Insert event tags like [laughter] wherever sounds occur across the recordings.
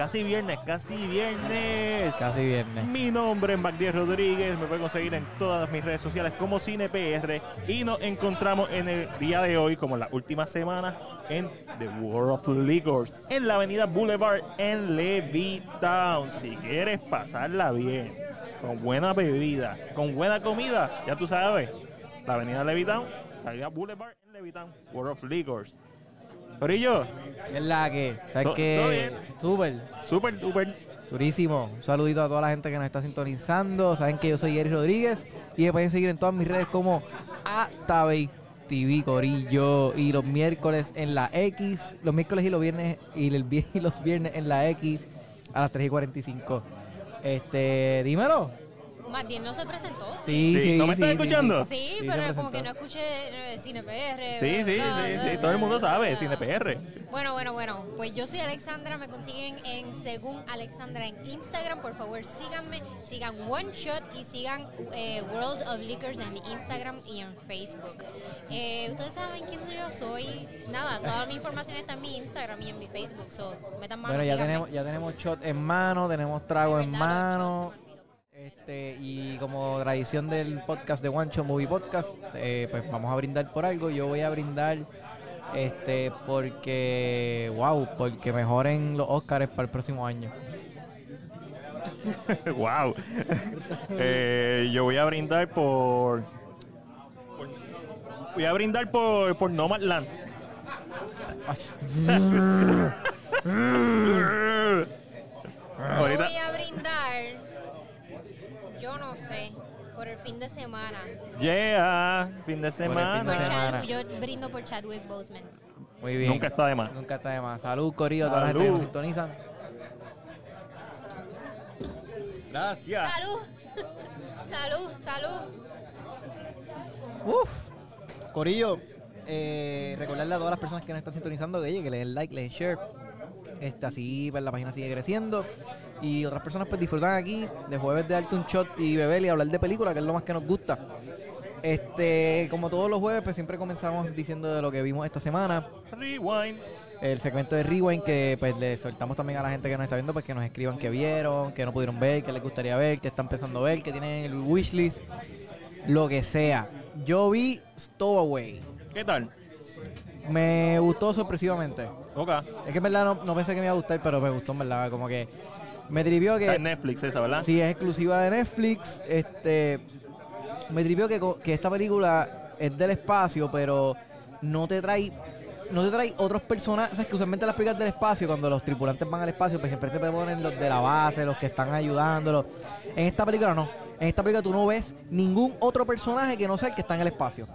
Casi viernes, casi viernes. Casi viernes. Mi nombre es Magdiel Rodríguez. Me pueden conseguir en todas mis redes sociales como CinePR. Y nos encontramos en el día de hoy, como la última semana, en The World of Liquors, en la avenida Boulevard en Levittown. Si quieres pasarla bien, con buena bebida, con buena comida, ya tú sabes, la avenida Levittown, la avenida Boulevard en Levittown, World of Liquors. Corillo, Es la que, todo bien. Súper, súper, súper. durísimo. Un saludito a toda la gente que nos está sintonizando. Saben que yo soy Eric Rodríguez y me pueden seguir en todas mis redes como Atabey TV Corillo y los miércoles en la X, los miércoles y los viernes y, el, [laughs] y los viernes en la X a las 3 y 45. Este, dímelo. Más bien no se presentó. Sí, Sí, sí, ¿no me sí, estás sí, escuchando? Sí, Sí, pero como que no escuché eh, Cine PR. Sí, sí, bla, sí, bla, sí, bla, todo el mundo sabe. CinePR. Bueno, bueno, bueno. Pues yo soy Alexandra. Me consiguen en Según Alexandra en Instagram. Por favor, síganme. Sigan One Shot y sigan eh, World of Liquors en Instagram y en Facebook. Eh, Ustedes saben quién yo soy. Nada, toda mi información está en mi Instagram y en mi Facebook. So, metan mano, Bueno, ya síganme. tenemos, ya tenemos shot en mano, tenemos trago en mano. Este, y como tradición del podcast de One Shot Movie Podcast, eh, pues vamos a brindar por algo. Yo voy a brindar este porque, wow, porque mejoren los Oscars para el próximo año. [laughs] wow. Eh, yo voy a brindar por, por- Voy a brindar por, por Nomadland. [laughs] [laughs] Yo Ahorita. voy a brindar, yo no sé, por el fin de semana. Yeah, fin de Por el fin semana. de Por semana. Chad- yo brindo por Chadwick Boseman. Muy bien. Nunca está de más. Nunca está de más. Salud, Corillo, a toda la gente que Salud. nos sintonizan. Gracias. Salud, salud, salud. Uf. Corillo, eh, recordarle a todas las personas que nos están sintonizando que, oye, que le den like, le den share. Este, así pues, la página sigue creciendo. Y otras personas pues disfrutan aquí de jueves de darte un shot y beber y hablar de película, que es lo más que nos gusta. Este, como todos los jueves, pues siempre comenzamos diciendo de lo que vimos esta semana. Rewind. El segmento de Rewind que pues le soltamos también a la gente que nos está viendo pues que nos escriban qué vieron, qué no pudieron ver, qué les gustaría ver, qué están pensando ver, qué tienen en el wishlist, lo que sea. Yo vi Stowaway. ¿Qué tal? Me gustó sorpresivamente. Ok. Es que en verdad no, no pensé que me iba a gustar, pero me gustó en verdad. Como que me trivió Está en que Netflix esa, ¿verdad? si es exclusiva de Netflix, este me trivió que, que esta película es del espacio, pero no te trae no te trae otros personajes, o sea, que usualmente las películas del espacio, cuando los tripulantes van al espacio, pues siempre te ponen los de la base, los que están ayudándolos. En esta película no. En esta película tú no ves ningún otro personaje que no sea el que está en el espacio.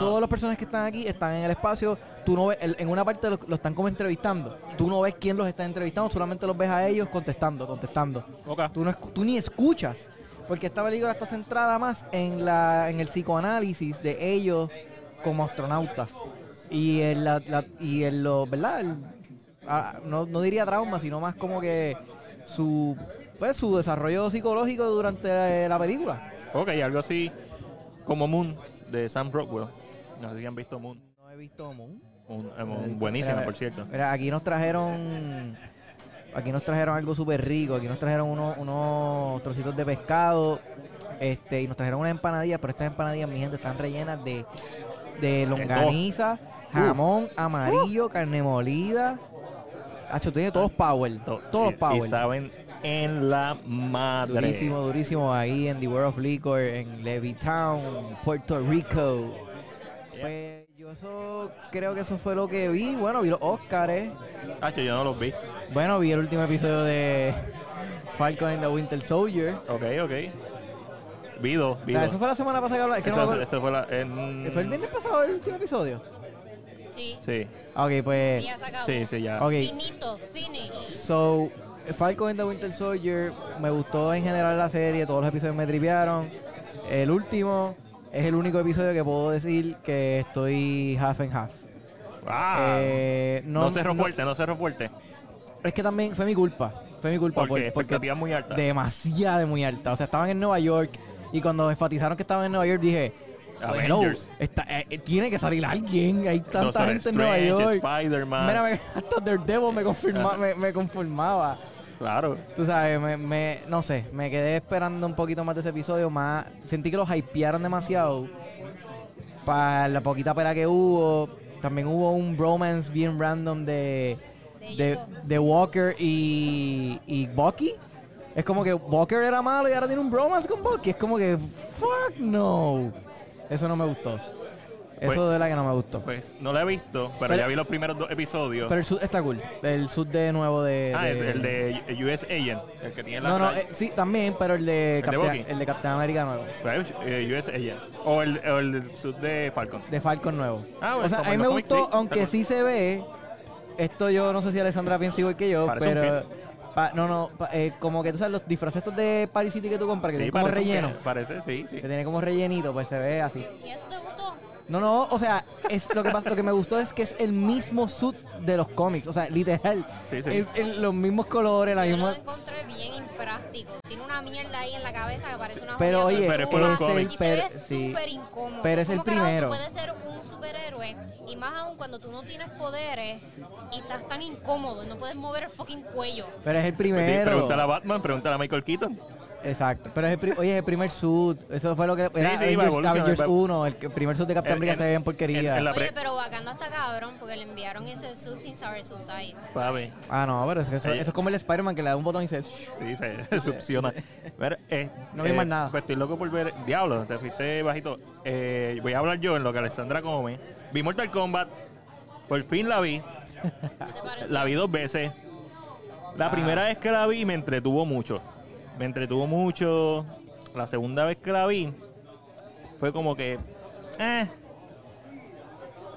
Todos los personajes que están aquí están en el espacio. Tú no ves, en una parte lo, lo están como entrevistando. Tú no ves quién los está entrevistando, solamente los ves a ellos contestando, contestando. Ok. Tú, no tú ni escuchas. Porque esta película está centrada más en la en el psicoanálisis de ellos como astronautas. Y en, la, la- y en lo, ¿verdad? El- ah, no, no diría trauma, sino más como que su pues su desarrollo psicológico durante la, la película. Ok, algo así como Moon de Sam Rockwell. No sé si han visto Moon. No he visto Moon. Moon, eh, Moon, buenísima, Mira, por cierto. Mira, aquí nos trajeron. Aquí nos trajeron algo súper rico. Aquí nos trajeron unos, unos trocitos de pescado. Este, y nos trajeron unas empanadillas. Pero estas empanadillas, mi gente, están rellenas de, de longaniza, jamón amarillo, carne molida. Hacho, tiene todos los power. To- Todos y- los power. Y saben en la madre. Durísimo, durísimo. Ahí en The World of Liquor, en Levittown, Puerto Rico. Pues yo eso creo que eso fue lo que vi. Bueno, vi los Oscars. Hacho, yo no los vi. Bueno, vi el último episodio de Falcon and the Winter Soldier. Ok, ok. Vi dos, vi Ah, dos. eso fue la semana pasada que hablaba. Es que no me Eso- fue la. en- ¿Fue el viernes pasado el último episodio? Sí, Sí, Ah, Ok, pues. ya se acabó. sí, sí, ya. Ok. Finito, finish. So, Falcon and the Winter Soldier me gustó en general la serie, todos los episodios me tripearon. El último es el único episodio que puedo decir que estoy half and half. Ah, Eh, no, cerró fuerte, no cerró fuerte. Es que también fue mi culpa. Fue mi culpa. Porque por- porque expectativas muy altas. demasiado muy alta. O sea, estaban en Nueva York y cuando enfatizaron que estaban en Nueva York dije, Hello, Avengers. está- eh, eh, tiene que salir alguien. Hay tanta Doctor gente en Nueva York. Spider-Man. Mira, [laughs] hasta Daredevil me, confirma, me, me conformaba. Claro. Tú sabes, me, me- no sé, me quedé esperando un poquito más de ese episodio, más sentí que los hypearon demasiado para la poquita pela que hubo. También hubo un bromance bien random de, De de, Walker y, y Bucky. Es como que Walker era malo y ahora tiene un bromance con Bucky. Es como que, fuck no. Eso no me gustó. Eso Pues- de verdad que no me gustó. Pues no lo he visto, pero, Pero- ya vi los primeros dos episodios. Pero el sud está cool. El sud de nuevo de... ah, de- el de US Agent, el que tiene la No, no, eh, sí, también, pero el de, de Capitán, Bucky? el de Capitán América nuevo. Pues, eh, US Agent. O el, o el sud de Falcon. De Falcon nuevo. Ah, bueno, o sea, como a mí me gustó, sí, aunque sí se ve. Esto yo no sé si Alessandra piensa igual que yo, Parece un pero. pa- no, no, pa- eh, como que tú sabes, los disfraces estos de Paris City que tú compras, que Sí, tienen como relleno. que- Parece, sí, sí. Que tiene como rellenito, pues se ve así. ¿Y eso te gustó? No, no, o sea, es lo que pasa, lo que me gustó es que es el mismo suit de los cómics, o sea, literal. Sí, sí. Es el- los mismos colores, la Yo misma. lo encontré bien impráctico. Tiene una mierda ahí en la cabeza que parece una Pero, oye, Pero es por tortuga, cómics. y pero- se ve sí. súper incómodo. Pero es el ¿Cómo carajo tú primero. puedes ser un superhéroe y más aún cuando tú no tienes poderes y estás tan incómodo y no puedes mover el fucking cuello. Pero es el Sí, primero. pregúntale a Batman, pregúntale a Michael Keaton. Exacto. Pero es el, pri- oye, es el primer suit. Eso fue lo que. Era sí, Avengers, Avengers va- 1. El primer suit de Capitán En- América se ve en porquería. en- en la- Oye, pero Wakanda está cabrón porque le enviaron ese suit sin saber su size. Papi. Ah, no, pero eso, eso- eso es como el Spider-Man que le da un botón y se. Sí, se [laughs] succiona. Mira, eh, No vi más nada. Pues estoy loco por ver. Diablo, te fuiste bajito. Eh, voy a hablar yo en lo que Alessandra come. Vi Mortal Kombat. Por fin la vi. ¿Qué te pareció? La vi dos veces. La Ah. primera vez que la vi me entretuvo mucho. Me entretuvo mucho. La segunda vez que la vi fue como que. Eh.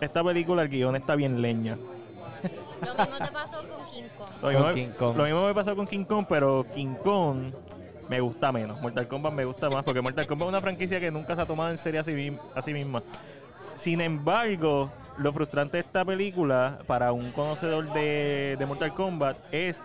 Esta película, el guion está bien leña. Lo mismo te pasó con King Kong. Lo mismo, me- King Kong. lo mismo me pasó con King Kong, pero King Kong me gusta menos. Mortal Kombat me gusta más porque Mortal Kombat es una franquicia que nunca se ha tomado en serio a sí, mi- a sí misma. Sin embargo, lo frustrante de esta película para un conocedor de, de Mortal Kombat es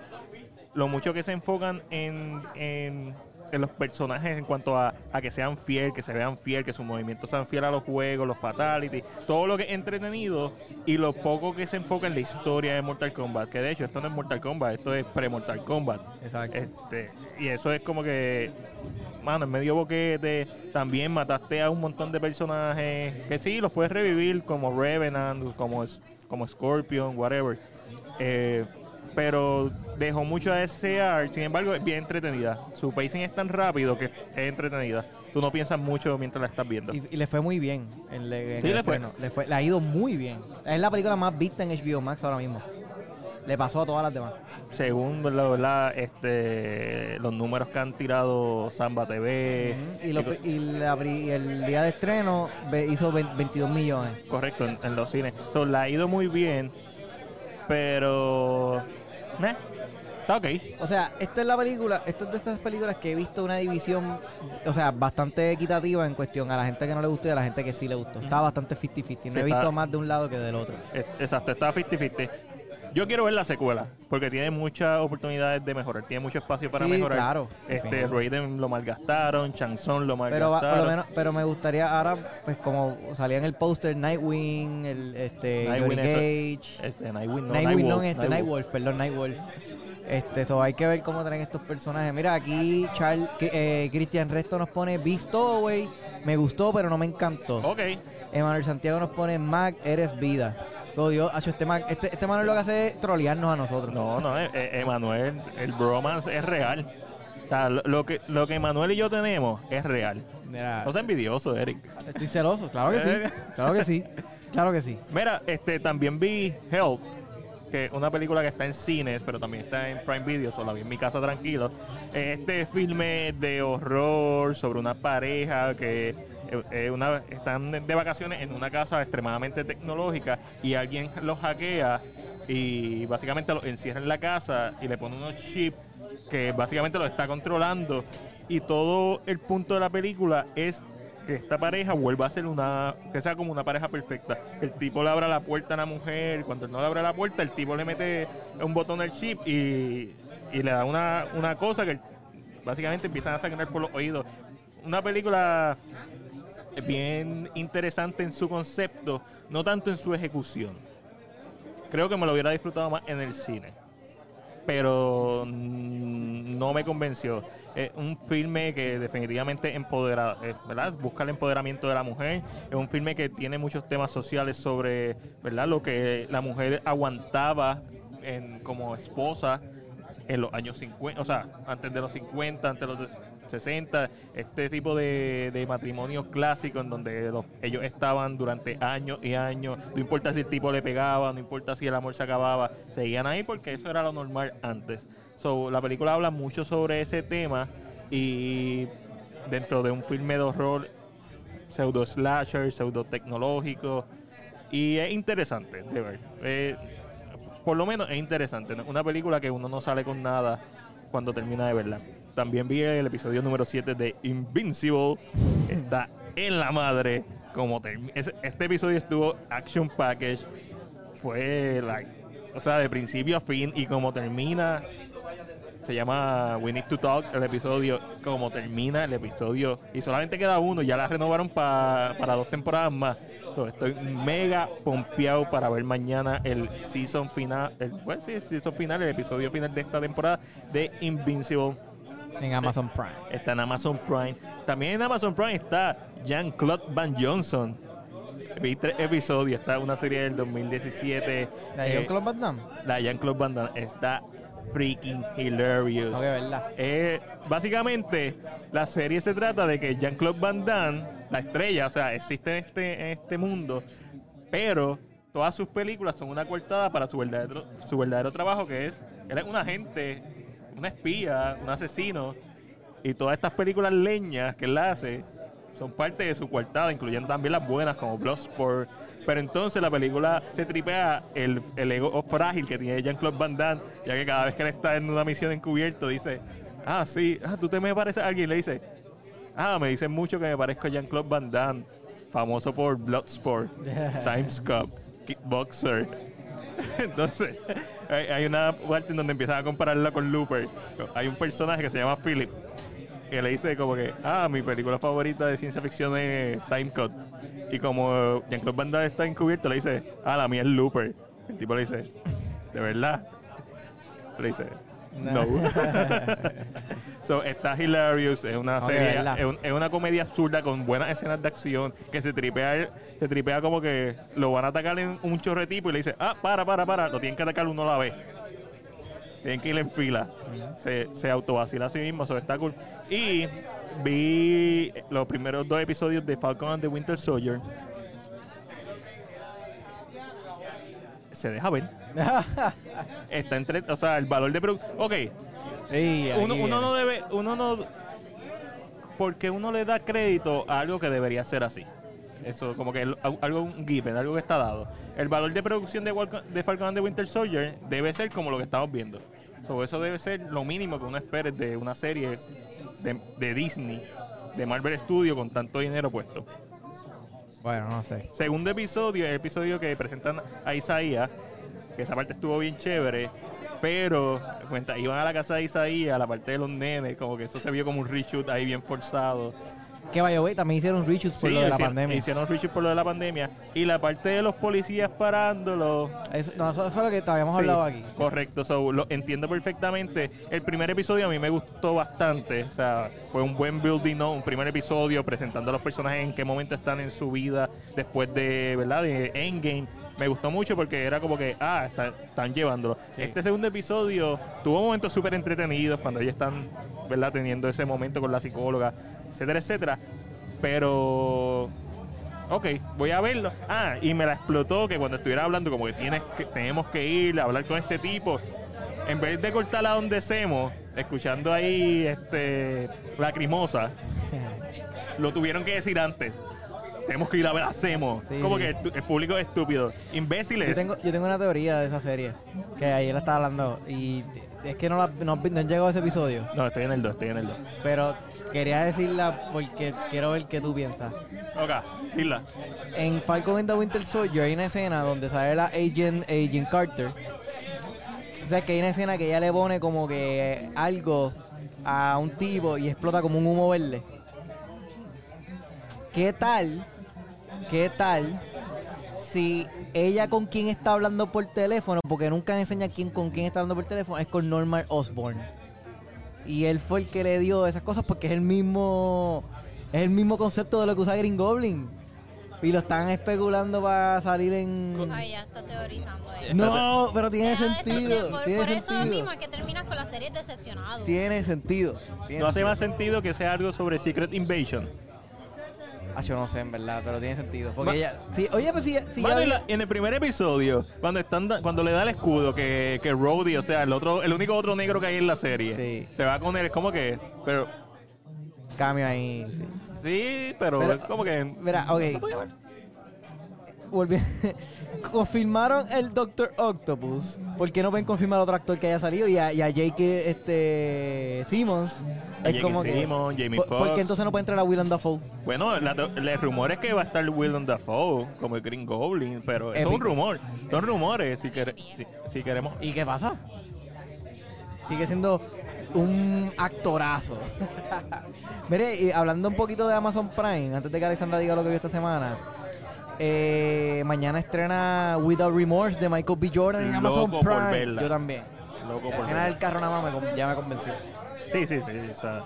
lo mucho que se enfocan en, en, en los personajes en cuanto a, a que sean fiel, que se vean fiel, que sus movimientos sean fieles a los juegos, los fatalities, todo lo que es entretenido y lo poco que se enfoca en la historia de Mortal Kombat. Que de hecho, esto no es Mortal Kombat, esto es pre-Mortal Kombat. Exacto. Este, y eso es como que, mano, en medio boquete, también mataste a un montón de personajes que sí, los puedes revivir como Revenant, como, como Scorpion, whatever. Eh, pero dejó mucho a desear, sin embargo, es bien entretenida. Su pacing es tan rápido que es entretenida. Tú no piensas mucho mientras la estás viendo. Y, y le fue muy bien. En, le- en Sí, el le fue. Le, fue, le ha ido muy bien. Es la película más vista en HBO Max ahora mismo. Le pasó a todas las demás. Según ¿verdad? ¿verdad? Este, los números que han tirado Samba TV. Y, lo- y la pri- y el día de estreno hizo ve- 22 millones. Correcto, en, en los cines. So, la ha ido muy bien, pero... eh, está ok. O sea, esta es la película, esta es de estas películas que he visto una división, o sea, bastante equitativa en cuestión a la gente que no le gustó y a la gente que sí le gustó. Está bastante 50-50. No Sí, he visto está- más de un lado que del otro. Es- Exacto, está 50-50. Yo quiero ver la secuela, porque tiene muchas oportunidades de mejorar, tiene mucho espacio para Sí, mejorar. claro, Este. Raiden lo malgastaron, Chanson lo Pero va- malgastaron. por lo menos, pero me gustaría ahora, pues como salía en el póster Nightwing, el este Nightwing, Gage. Este, Nightwing, no, Nightwing, no, Nightwolf, este, Nightwolf, perdón, Nightwolf. Este, so hay que ver cómo traen estos personajes. Mira, aquí Charles, eh, Cristian Resto nos pone Beast güey. Me gustó, pero no me encantó. Ok, Emanuel Santiago nos pone Mac, eres vida. Oh, Dios, hacho, este, Mac, este, este Manuel lo que hace es trolearnos a nosotros. no, no, eh, eh, Emanuel, el bromance es real. O sea, lo, lo que, lo que Emanuel y yo tenemos es real. Mira, No sea envidioso, Eric. estoy celoso, claro que sí. Claro que sí. Claro que sí. Mira, este también vi Help, que es una película que está en cines, pero también está en Prime Video, solo la vi en mi casa tranquilo. Este filme de horror sobre una pareja que eh, eh, una, están de vacaciones en una casa extremadamente tecnológica y alguien los hackea y básicamente los encierra en la casa y le pone unos chips que básicamente los está controlando y todo el punto de la película es que esta pareja vuelva a ser una, que sea como una pareja perfecta. El tipo le abre la puerta a la mujer, cuando él no le abre la puerta, el tipo le mete un botón al chip y, y le da una, una cosa que básicamente empiezan a sangrar por los oídos. Una película bien interesante en su concepto, no tanto en su ejecución. Creo que me lo hubiera disfrutado más en el cine. Pero mm, no me convenció. Es un filme que definitivamente empodera, eh, ¿verdad? busca el empoderamiento de la mujer. Es un filme que tiene muchos temas sociales sobre ¿verdad? lo que la mujer aguantaba como esposa en los años 50, o sea, antes de los 50, antes de los 60, este tipo de, de matrimonio clásico en donde los- ellos estaban durante años y años, no importa si el tipo le pegaba, no importa si el amor se acababa, seguían ahí porque eso era lo normal antes. So, la película habla mucho sobre ese tema y dentro de un filme de horror pseudo slasher, pseudo tecnológico y es interesante de ver. Eh, por lo menos es interesante. Una película que uno no sale con nada cuando termina de verla. También vi el episodio número 7 de Invincible. Está en la madre. Como este episodio estuvo action package. Fue like, o sea, de principio a fin y como termina se llama We Need to Talk, el episodio, como termina el episodio. Y solamente queda uno, ya la renovaron pa- para dos temporadas más. So, estoy mega pompeado para ver mañana el season final, el, bueno, sí, el season final, el episodio final de esta temporada de Invincible. En Amazon Prime. Está en Amazon Prime. También en Amazon Prime está Jean-Claude Van Johnson. Vi tres episodios, está una serie del 2017. ¿De eh, John Claude Van Damme? la Jean-Claude Van Damme está freaking hilarious. Que verdad. Eh, básicamente, la serie se trata de que Jean-Claude Van Damme, la estrella, o sea, existe en este, en este mundo, pero todas sus películas son una coartada para su verdadero, su verdadero trabajo, que es, él es un agente, un espía, un asesino, y todas estas películas leñas que él hace son parte de su coartada, incluyendo también las buenas como Bloodsport. Pero entonces la película se tripea el, el ego frágil que tiene Jean-Claude Van Damme, ya que cada vez que él está en una misión encubierto dice, ah, sí, ah, tú te me pareces a alguien, le dice, ah, me dicen mucho que me parezco a Jean-Claude Van Damme, famoso por Bloodsport, [laughs] Times Cup, Kickboxer. [laughs] Entonces, hay, una parte en donde empiezan a compararla con Looper. Hay un personaje que se llama Philip, que le dice como que, ah, mi película favorita de ciencia ficción es Time Cut. Y como Jean-Claude Van Damme está encubierto, le dice, ah, la mía es Looper. El tipo le dice, ¿de verdad? Le dice, no. [laughs] so, está hilarious, es una serie, es, un- es una comedia absurda con buenas escenas de acción que se tripea, se tripea como que lo van a atacar en un chorre tipo y le dice, ah, para, para, para, lo tienen que atacar uno a la vez. Tienen que ir en fila. Se, se autovacila a sí mismo, eso está cool. Y vi los primeros dos episodios de Falcon and the Winter Soldier. Se deja ver. [laughs] Está entre, o sea, el valor de producción. Ok, Ey, uno, uno no debe, uno no, porque uno le da crédito a algo que debería ser así. Eso, como que algo un given, algo que está dado. El valor de producción de, Walcon- de Falcon and the Winter Soldier debe ser como lo que estamos viendo. So, eso debe ser lo mínimo que uno espere de una serie de, de Disney, de Marvel Studios con tanto dinero puesto. Bueno, no sé. Segundo episodio, el episodio que presentan a Isaías, que esa parte estuvo bien chévere, pero cuenta, iban a la casa de Isaías, a la parte de los nenes, como que eso se vio como un reshoot ahí bien forzado. Que vaya, güey, también hicieron reshoots por Sí, lo de la hicieron- pandemia. Hicieron reshoot por lo de la pandemia. Y la parte de los policías parándolo. No, eso fue lo que habíamos Sí, hablado aquí. Correcto, so, lo entiendo perfectamente. El primer episodio a mí me gustó bastante. O sea, fue un buen building, ¿no? Un primer episodio presentando a los personajes en qué momento están en su vida después de, ¿verdad? De Endgame. Me gustó mucho porque era como que, ah, está- están llevándolo. Sí. Este segundo episodio tuvo momentos súper entretenidos cuando ellos están, ¿verdad? Teniendo ese momento con la psicóloga, etcétera, etcétera. Pero Ok, voy a verlo. Ah, y me la explotó que cuando estuviera hablando, como que, tienes que tenemos que ir a hablar con este tipo. En vez de cortar a donde Semo, escuchando ahí este lacrimosa, [laughs] lo tuvieron que decir antes. Tenemos que ir a ver. Sí. Como que el público es estúpido. Imbéciles. Yo tengo, yo tengo una teoría de esa serie que ayer la estaba hablando y es que no, la, no, no llegó a ese episodio, No, estoy en el 2, estoy en el 2. pero quería decirla porque quiero ver qué tú piensas. Ok, dila. En Falcon and the Winter Soldier hay una escena donde sale la Agent, Agent Carter. O sea, que hay una escena que ella le pone como que algo a un tipo y explota como un humo verde. ¿qué tal? ¿Qué tal si ella con quien está hablando por teléfono, porque nunca enseña quién con quién está hablando por teléfono, es con Norman Osborn? Y él fue el que le dio esas cosas porque es el mismo es el mismo concepto de lo que usa Green Goblin. Y lo están especulando para salir en Ay, ya está teorizando ahí. No, pero tiene sentido. por, tiene por eso mismo es que terminas con la serie decepcionado. Tiene sentido. tiene No hace más sentido que sea algo sobre Secret Invasion. Ah, yo no sé, en verdad, pero tiene sentido. Porque Ma- ella. Sí, oye, pues si, si Mano, ya- en, la- en el primer episodio, cuando están cuando le da el escudo que, que Rhodey, o sea, el otro, el único otro negro que hay en la serie, Sí. se va con él, es como que, pero Cambio ahí. Sí. sí, pero, Pero, es como que Mira, ok. no podía ver. Volvi- [laughs] confirmaron el Doctor Octopus. ¿Por qué no ven confirmar a otro actor que haya salido? Y a, y a Jake este, Simmons. A Es Jake como que. Simmons, Jamie ¿por, Foxx. por qué entonces no puede entrar a Willem Dafoe? Bueno, la, el rumor es que va a estar Willem Dafoe como el Green Goblin, pero es un rumor. Son rumores si, quere- si, si queremos. ¿Y qué pasa? Sigue siendo un actorazo. [laughs] Mire, y hablando un poquito de Amazon Prime, antes de que Alexandra diga lo que vio esta semana. Eh, mañana estrena Without Remorse de Michael B. Jordan en Amazon Loco por Prime. verla. Yo también. Loco La por escena ver. del carro nada más me ya me convenció. Sí, sí, sí. sea,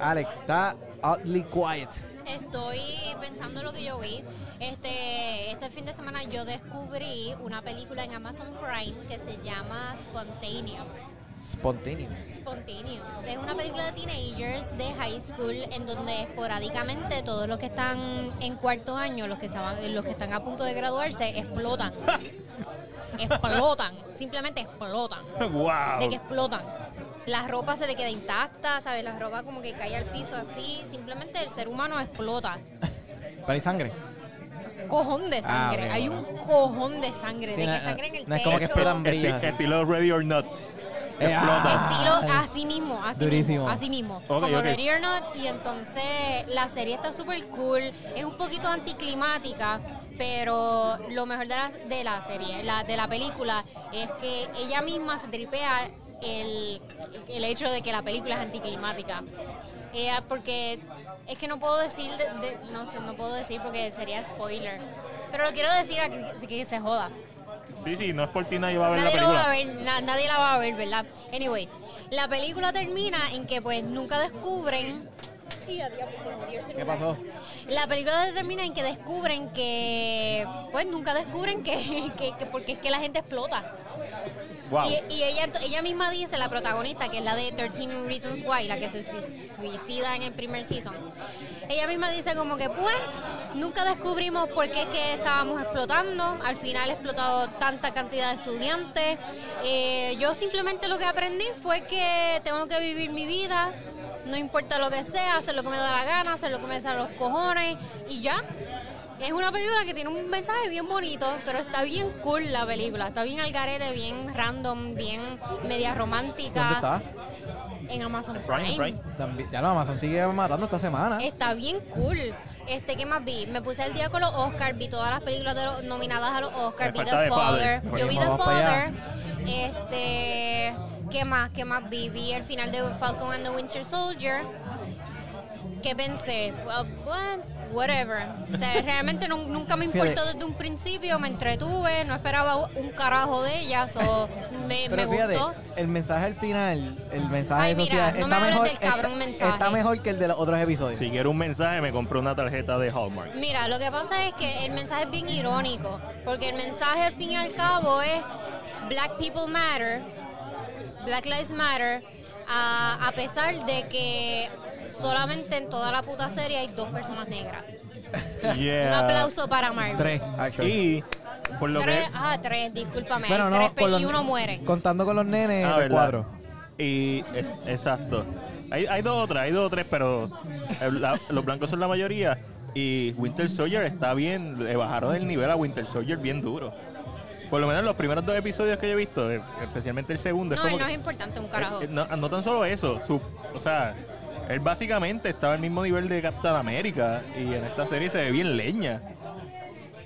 Alex, está oddly quiet. Estoy pensando en lo que yo vi. Este, este fin de semana yo descubrí una película en Amazon Prime que se llama Spontaneous. Spontaneous. Spontaneous. Es una película de teenagers de high school en donde esporádicamente todos los que están en cuarto año, los que, se van- los que están a punto de graduarse, explotan. [laughs] explotan. Simplemente explotan. wow. De que explotan. La ropa se le queda intacta, ¿sabes? La ropa como que cae al piso así. Simplemente el ser humano explota. Pero hay sangre. Cojón de sangre. Ah, ok, Hay bueno. un cojón de sangre. Sí, de no- que sangre en el no es techo. como que Esti- brillas. estilo Ready or Not. Eh, ah. Estilo así mismo, así Durísimo. mismo, así mismo. Como ok. Ready or Not, y entonces la serie está súper cool, es un poquito anticlimática, pero lo mejor de la, de la serie, la, de la película, es que ella misma se tripea el, el hecho de que la película es anticlimática. Ella, porque es que no puedo decir, de- de- no sé, no puedo decir porque sería spoiler. Pero lo quiero decir a que, que se joda. Sí, sí, no es por ti nadie va a ver la Nadie, lo va película. a ver, na- nadie la va a ver, ¿verdad? Anyway, la película termina en que pues nunca descubren... Y a diablo, se jodió el ¿Qué pasó? La película termina en que descubren que... Pues nunca descubren que, [laughs] que, que porque es que la gente explota. Wow. Y, y ella, ella misma dice, la protagonista, que es la de 13 Reasons Why, la que se sui- suicida en el primer season, ella misma dice como que pues nunca descubrimos por qué es que estábamos explotando, al final he explotado tanta cantidad de estudiantes, Eh, yo simplemente lo que aprendí fue que tengo que vivir mi vida, no importa lo que sea, hacer lo que me da la gana, hacer lo que me salen los cojones y ya. Es una película que tiene un mensaje bien bonito, pero está bien cool la película. Está bien al garete, bien random, bien media romántica. ¿Dónde está? En Amazon Prime, Prime. También, ya lo Amazon sigue matando esta semana. Está bien cool. Este, ¿qué más vi? Me puse al día con los Oscars, vi todas las películas de los- nominadas a los Oscars, vi The The Father. Yo vi The. Father. Este, ¿qué más? ¿Qué más vi? Vi el final de Falcon and the Winter Soldier. ¿Qué pensé? Well, well, whatever. O sea, [laughs] realmente nun- nunca me importó desde un principio, me entretuve, no esperaba un carajo de ellas, [laughs] o me, me Pero fíjate, gustó. el mensaje al final, el mensaje Ay, mira, social, no me está hables mejor, del cabrón está, mensaje. está mejor que el de los otros episodios. Si quiero un mensaje, me compré una tarjeta de Hallmark. Mira, lo que pasa es que el mensaje es bien irónico, porque el mensaje al fin y al cabo es Black People Matter, Black Lives Matter, a, a pesar de que solamente en toda la puta serie hay dos personas negras. [laughs] Yeah. Un aplauso para Marvel. Tres, actually. Y por lo Tres, que ah, tres, discúlpame. Bueno, hay no, tres los- y uno muere. Contando con los nenes Ah, cuatro. Y es- exacto. Hay, hay dos o tres, hay dos o tres, pero la- los blancos son la mayoría. Y Winter Soldier está bien, le bajaron el nivel a Winter Soldier bien duro. Por lo menos los primeros dos episodios que yo he visto, eh, especialmente el segundo, es No, como él no que- es importante, un carajo. eh, eh, no, no tan solo eso, su, o sea, él básicamente estaba al mismo nivel de Captain América y en esta serie se ve bien leña.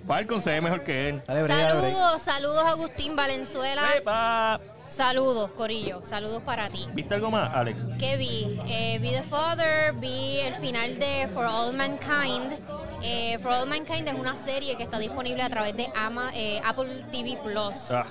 Falcon se ve mejor que él. Dale, break, dale, break. Saludos, saludos Agustín Valenzuela. ¡Epa! Saludos, Corillo. Saludos para ti. ¿Viste algo más, Alex? ¿Qué vi? Eh, vi The Father, vi el final de For All Mankind. Eh, For All Mankind es una serie que está disponible a través de Ama- eh, Apple TV Plus. Ah,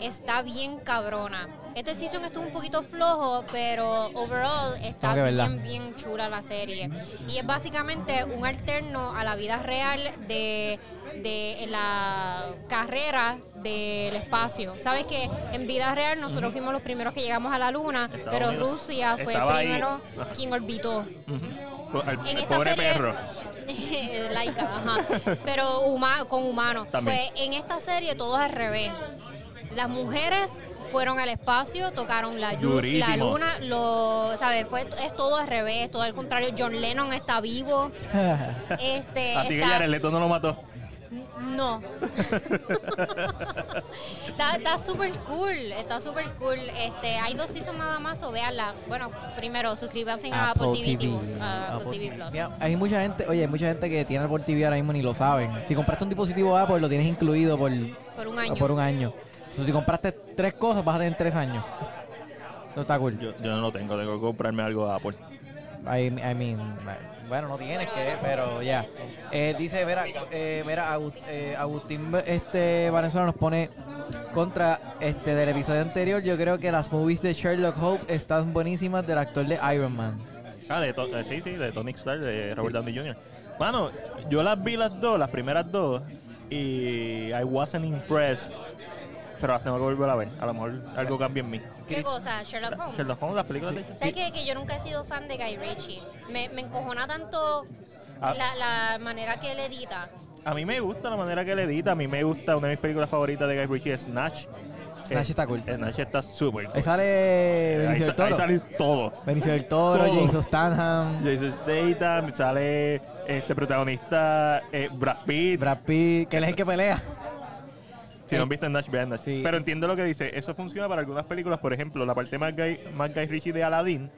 Está bien cabrona. Este season estuvo un poquito flojo, pero overall está bien, bien chula la serie. Y es básicamente un alterno a la vida real de, de la carrera del espacio. Sabes que en vida real nosotros fuimos los primeros que llegamos a la luna, Estados pero Unidos Rusia fue estaba primero Ajá. quien orbitó. Al, En al esta pobre serie, perro. [laughs] Laika, ajá. Pero huma- con humanos. Pues en esta serie todo es al revés. Las mujeres fueron al espacio, tocaron la, Durísimo. la luna, lo, ¿sabes? Fue, es todo al revés, todo al contrario. John Lennon está vivo. [laughs] Este, Así que está- Jared Leto no lo mató. No. [laughs] está está súper cool, está súper cool. Este, hay dos seasons nada más, o veanla. Bueno, primero suscríbanse a Apple, TV, a Apple TV Plus. Mira, hay mucha gente, oye, hay mucha gente que tiene Apple TV ahora mismo ni lo saben. Si compraste un dispositivo Apple, lo tienes incluido por, Por un año. por un año. Entonces, si compraste tres cosas, vas a tener tres años. Eso está cool. Yo, yo no lo tengo, tengo que comprarme algo de Apple. I, I mean, bueno, no tienes que, pero ya. Eh, dice, mira, eh, mira eh, Agustín este, Valenzuela nos pone contra este del episodio anterior. Yo creo que las movies de Sherlock Holmes están buenísimas del actor de Iron Man. Ah, de To- eh, sí, sí, de Tony Stark, de Robert Downey Jr. Mano, yo las vi las dos, las primeras dos, y I wasn't impressed. Pero las tengo que volver a ver. A lo mejor algo cambia en mí. ¿Qué cosa? Sherlock Holmes. Sherlock Holmes, las películas de... ¿Sabes qué? Que yo nunca he sido fan de Guy Ritchie. Me, me encojona tanto Ah. la, la manera que él edita. A mí me gusta la manera que le edita. A mí me gusta, una de mis películas favoritas de Guy Ritchie es Snatch. Snatch Eh, está cool. Snatch está súper cool. Ahí sale Ahí, Benicio del sa- ahí Toro. sale todo. Benicio del Toro, Todo. Jason Statham, Jason Statham, sale este protagonista eh, Brad Pitt. Brad Pitt, que él es el que pelea. Si no han visto Nash, vean Nash. Sí. Pero entiendo lo que dice. Eso funciona para algunas películas. Por ejemplo, la parte más Guy, más Guy Ritchie de Aladdin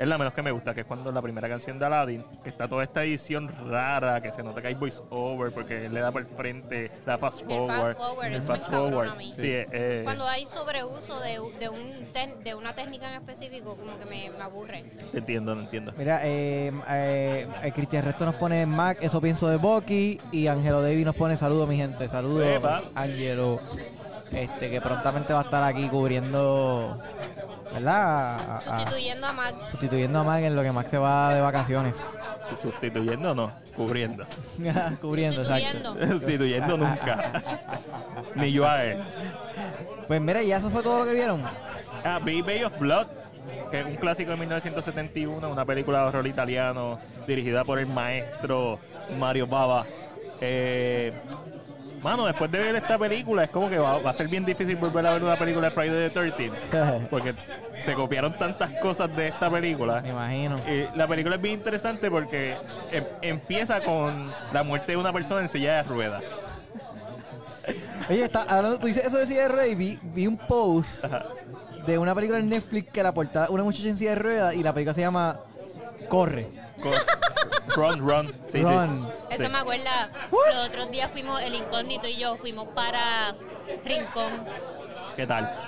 es la menos que me gusta, que es cuando la primera canción de Aladdin, que está toda esta edición rara, que se nota que hay voice over, porque él le da por el frente, le da fast El forward. fast forward, el fast forward. a mí. Sí, eh, eh, Cuando hay sobreuso de, de, un te- de una técnica en específico, como que me, me aburre. entiendo, no entiendo. Mira, eh, eh, eh, Cristian Resto nos pone Mac, eso pienso de Bucky. Y Angelo David nos pone saludos, mi gente. Saludos. Angelo. Este, que prontamente va a estar aquí cubriendo, ¿verdad? A- a- Sustituyendo a Mac. sustituyendo a Mac en lo que Mac se va de vacaciones. ¿Sustituyendo o no? Cubriendo. [laughs] cubriendo, Sustituyendo. exacto. Sustituyendo nunca. Ni yo a él. Pues mira, ya eso fue todo lo que vieron. Ah, vi Bay of Blood, que es un clásico de 1971, una película de horror italiano dirigida por el maestro Mario Bava. Eh, mano, después de ver esta película, es como que va, va a ser bien difícil volver a ver una película de Friday the 13 [laughs] porque se copiaron tantas cosas de esta película. Me imagino. Y la película es bien interesante porque em- empieza con la muerte de una persona en silla de ruedas. Oye, está, hablando, tú dices eso de silla de ruedas y vi, vi un post Ajá. de una película en Netflix que la portada, una muchacha en silla de ruedas y la película se llama Corre. Con- run, run. Sí, sí. Run. Eso Sí. me acuerda. Los otros días fuimos, el incógnito y yo, fuimos para Rincón. ¿Qué tal?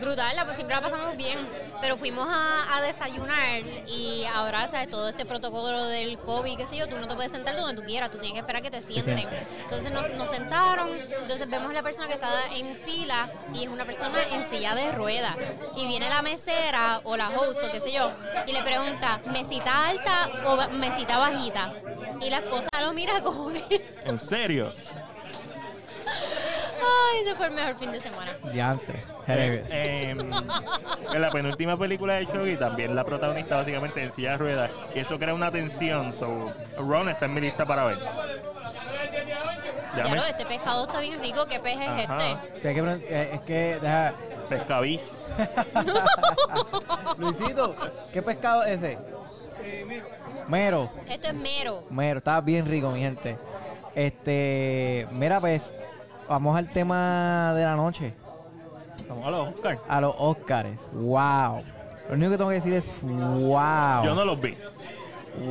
Brutal, pues siempre la pasamos bien. Pero fuimos a, a desayunar y ahora, ¿sabes? Todo este protocolo del COVID, qué sé yo, tú no te puedes sentar donde tú quieras, tú tienes que esperar que te sienten. Entonces nos, nos sentaron, entonces vemos a la persona que está en fila y es una persona en silla de ruedas. Y viene la mesera o la host o qué sé yo y le pregunta, ¿mesita alta o mesita bajita? Y la esposa lo mira como que, ¿En serio? Ay, ese fue el mejor fin de semana. Diantre. Eh, em, en la penúltima película de Chucky también la protagonista básicamente en silla de ruedas y eso crea una tensión. So, Ron está en mi lista para ver. Claro, este pescado está bien rico, ¿qué pez es Ajá. este? Eh, es que, deja, Pescabiche. [laughs] Luisito, ¿qué pescado es ese? Mero, Esto es mero. mero, está bien rico, mi gente. Este, mira, pues, vamos al tema de la noche, Vamos a los Oscar. a los Oscars. Wow. Lo único que tengo que decir es wow. Yo no los vi.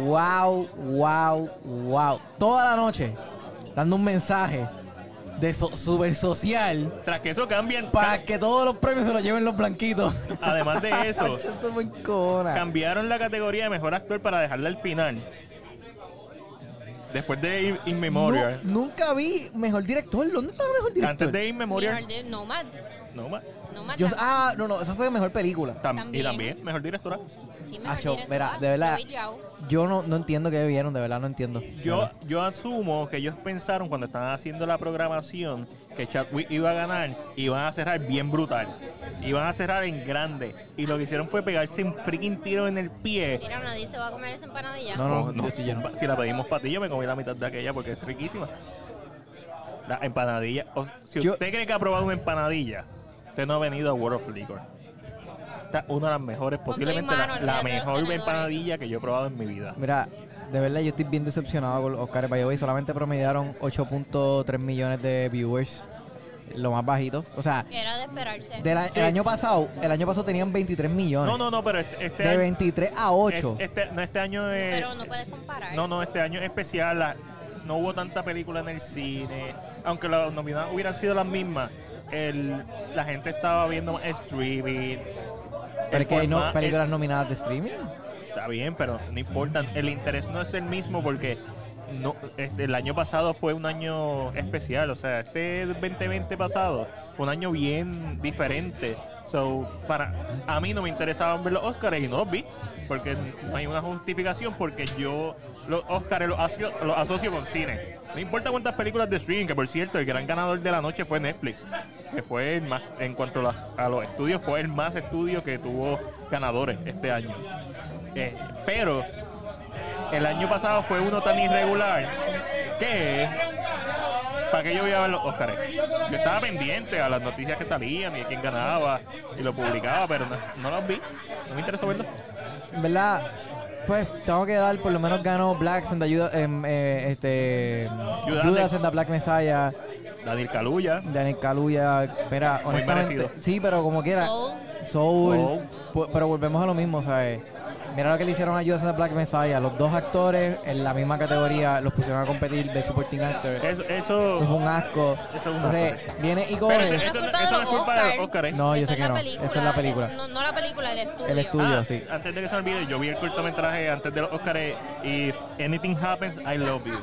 Wow, wow, wow. Toda la noche. dando un mensaje de so- super social Tras que eso cambian, para que todos los premios se los lleven los blanquitos. además de [laughs] eso, cambiaron la categoría de mejor actor para dejarla al final. Después de In, In Memoriam. Nu- nunca vi mejor director. ¿Dónde estaba mejor director? Antes de In Memoriam. Mejor de- Nomad. No, ma- Nomad. Yo- ah, no, no, esa fue mejor película. tam- Y También. también, mejor directora. sí, mejor Acho, directora. mira, de verdad. Yo no, no entiendo qué vieron, de verdad no entiendo. Yo, yo asumo que ellos pensaron cuando estaban haciendo la programación que Chadwick iba a ganar y iban a cerrar bien brutal. Iban a cerrar en grande. Y lo que hicieron fue pegarse un freaking tiro en el pie. Mira, nadie se va a comer esa empanadilla. No, no, No, yo estoy lleno. Si la pedimos para ti, yo me comí la mitad de aquella porque es riquísima. La empanadilla. o- si Yo- usted cree que ha probado una empanadilla, usted no ha venido a World of Liquor. Esta una de las mejores, posiblemente mano, la, mejor empanadilla que yo he probado en mi vida. Mira, de verdad yo estoy bien decepcionado con the way, solamente promediaron 8.3 millones de viewers. Lo más bajito. O sea, Era de esperarse. el año pasado, el año pasado tenían 23 millones. No, no, no, pero este, este de año. 23 a 8. Este, no, este año es. Pero no puedes comparar. No, no, este año es especial. la- no hubo tanta película en el cine. Aunque las nominadas hubieran sido las mismas, el, la gente estaba viendo más streaming. Pero es que hay no, películas el- nominadas de streaming. Está bien, pero no importa. El interés no es el mismo porque no, el año pasado fue un año especial. O sea, este 2020 pasado un año bien diferente. So, para a mí no me interesaban ver los Oscars y no los vi. Porque no hay una justificación porque yo los Oscars los asocio, los asocio con cine. No importa cuántas películas de streaming, que por cierto, el gran ganador de la noche fue Netflix. Que fue el más, en cuanto a, a los estudios, fue el más estudio que tuvo ganadores este año. Eh, pero el año pasado fue uno tan irregular que ¿para qué yo voy a ver los Oscars? Yo estaba pendiente a las noticias que salían y de quién ganaba y lo publicaba, pero no, no los vi. No me interesó verlo. ¿Verdad? Pues tengo que dar, por lo menos ganó Black Judas, em, eh, este, Judas Judas de- and the Black Messiah, Daniel Kaluuya. Daniel Kaluuya. Espera, Muy honestamente, merecido. sí, pero como quiera. Soul. Soul. Pero volvemos a lo mismo, ¿sabes? Mira lo que le hicieron a Judas and the Black Messiah. Los dos actores en la misma categoría los pusieron a competir de Supporting Actor. Eso, Eso eso, fue un asco. Eso es un Entonces, asco. viene y coge eso, Eso eso es no eso es culpa de los Oscar. Oscars. No, yo sé es que no. película. Esa es la película. Es- no, no la película, el estudio. El estudio, Ah, sí. Antes de que se me olvide, yo vi el cortometraje antes de los Oscars If Anything Happens, I Love You.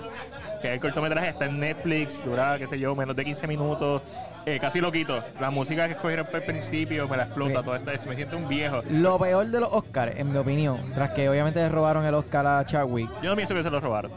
Que el cortometraje está en Netflix, dura, qué sé yo, menos de 15 minutos. Eh, casi lo quito. La música que escogieron para el principio me la explota Ok. toda esta. Me siento un viejo. Lo peor de los Oscars, en mi opinión, tras que obviamente le robaron el Oscar a Chadwick. Yo no pienso que se lo robaron.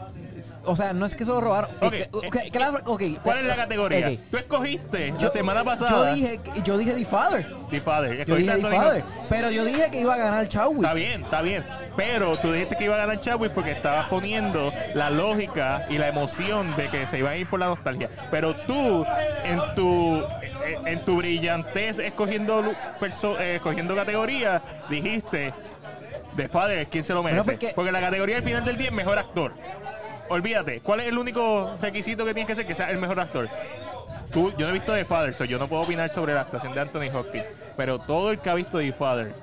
O sea, no es que se lo robaron. Ok, que- eh, eh, claro. ¿Cuál es la categoría? Ok. Tú escogiste Yo- la semana Yo pasada. dije, yo dije The Father. The Father. Yo dije The Father. Pero yo dije que iba a ganar Chadwick. Está bien, está bien. Pero tú dijiste que iba a ganar Chadwick porque estabas poniendo la lógica y la emoción de que se iban a ir por la nostalgia. Pero tú, en tu en, en tu brillantez escogiendo eh, escogiendo categoría, dijiste The Father, ¿quién se lo merece? Bueno, porque- Porque la categoría al final del día es mejor actor. Olvídate, ¿cuál es el único requisito que tienes que ser que sea el mejor actor? Tú, yo no he visto The Father, so yo no puedo opinar sobre la actuación de Anthony Hopkins. Pero todo el que ha visto The Father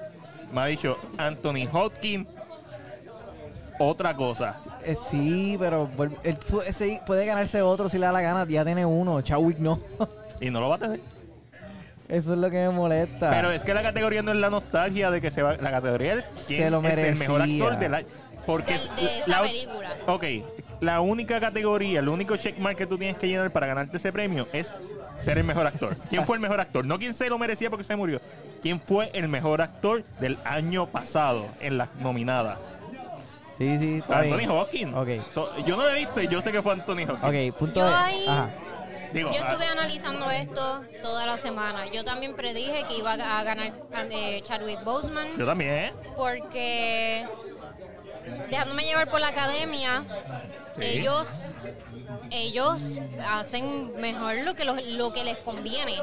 me ha dicho Anthony Hopkins otra cosa. Eh, sí, pero él ese puede ganarse otro si le da la gana. Ya tiene uno. Chadwick no. Y no lo va a tener. Eso es lo que me molesta. Pero es que la categoría no es la nostalgia de que se va. La categoría es quién lo es el mejor actor del año. Porque de esa la, película. Ok, la única categoría, el único checkmark que tú tienes que llenar para ganarte ese premio es ser el mejor actor. ¿Quién fue el mejor actor? No quién se lo merecía porque se murió. ¿Quién fue el mejor actor del año pasado en las nominadas? Sí, sí, está Anthony bien. Ok. To- Yo no lo he visto y yo sé que fue Anthony Hopkins. Ok, punto Yo de. ahí- Ajá. Digo, Yo ah, estuve analizando esto toda la semana. Yo también predije que iba a ganar eh, Chadwick Boseman yo también, porque dejándome llevar por la academia, Sí. ellos ellos hacen mejor lo que los- lo que les conviene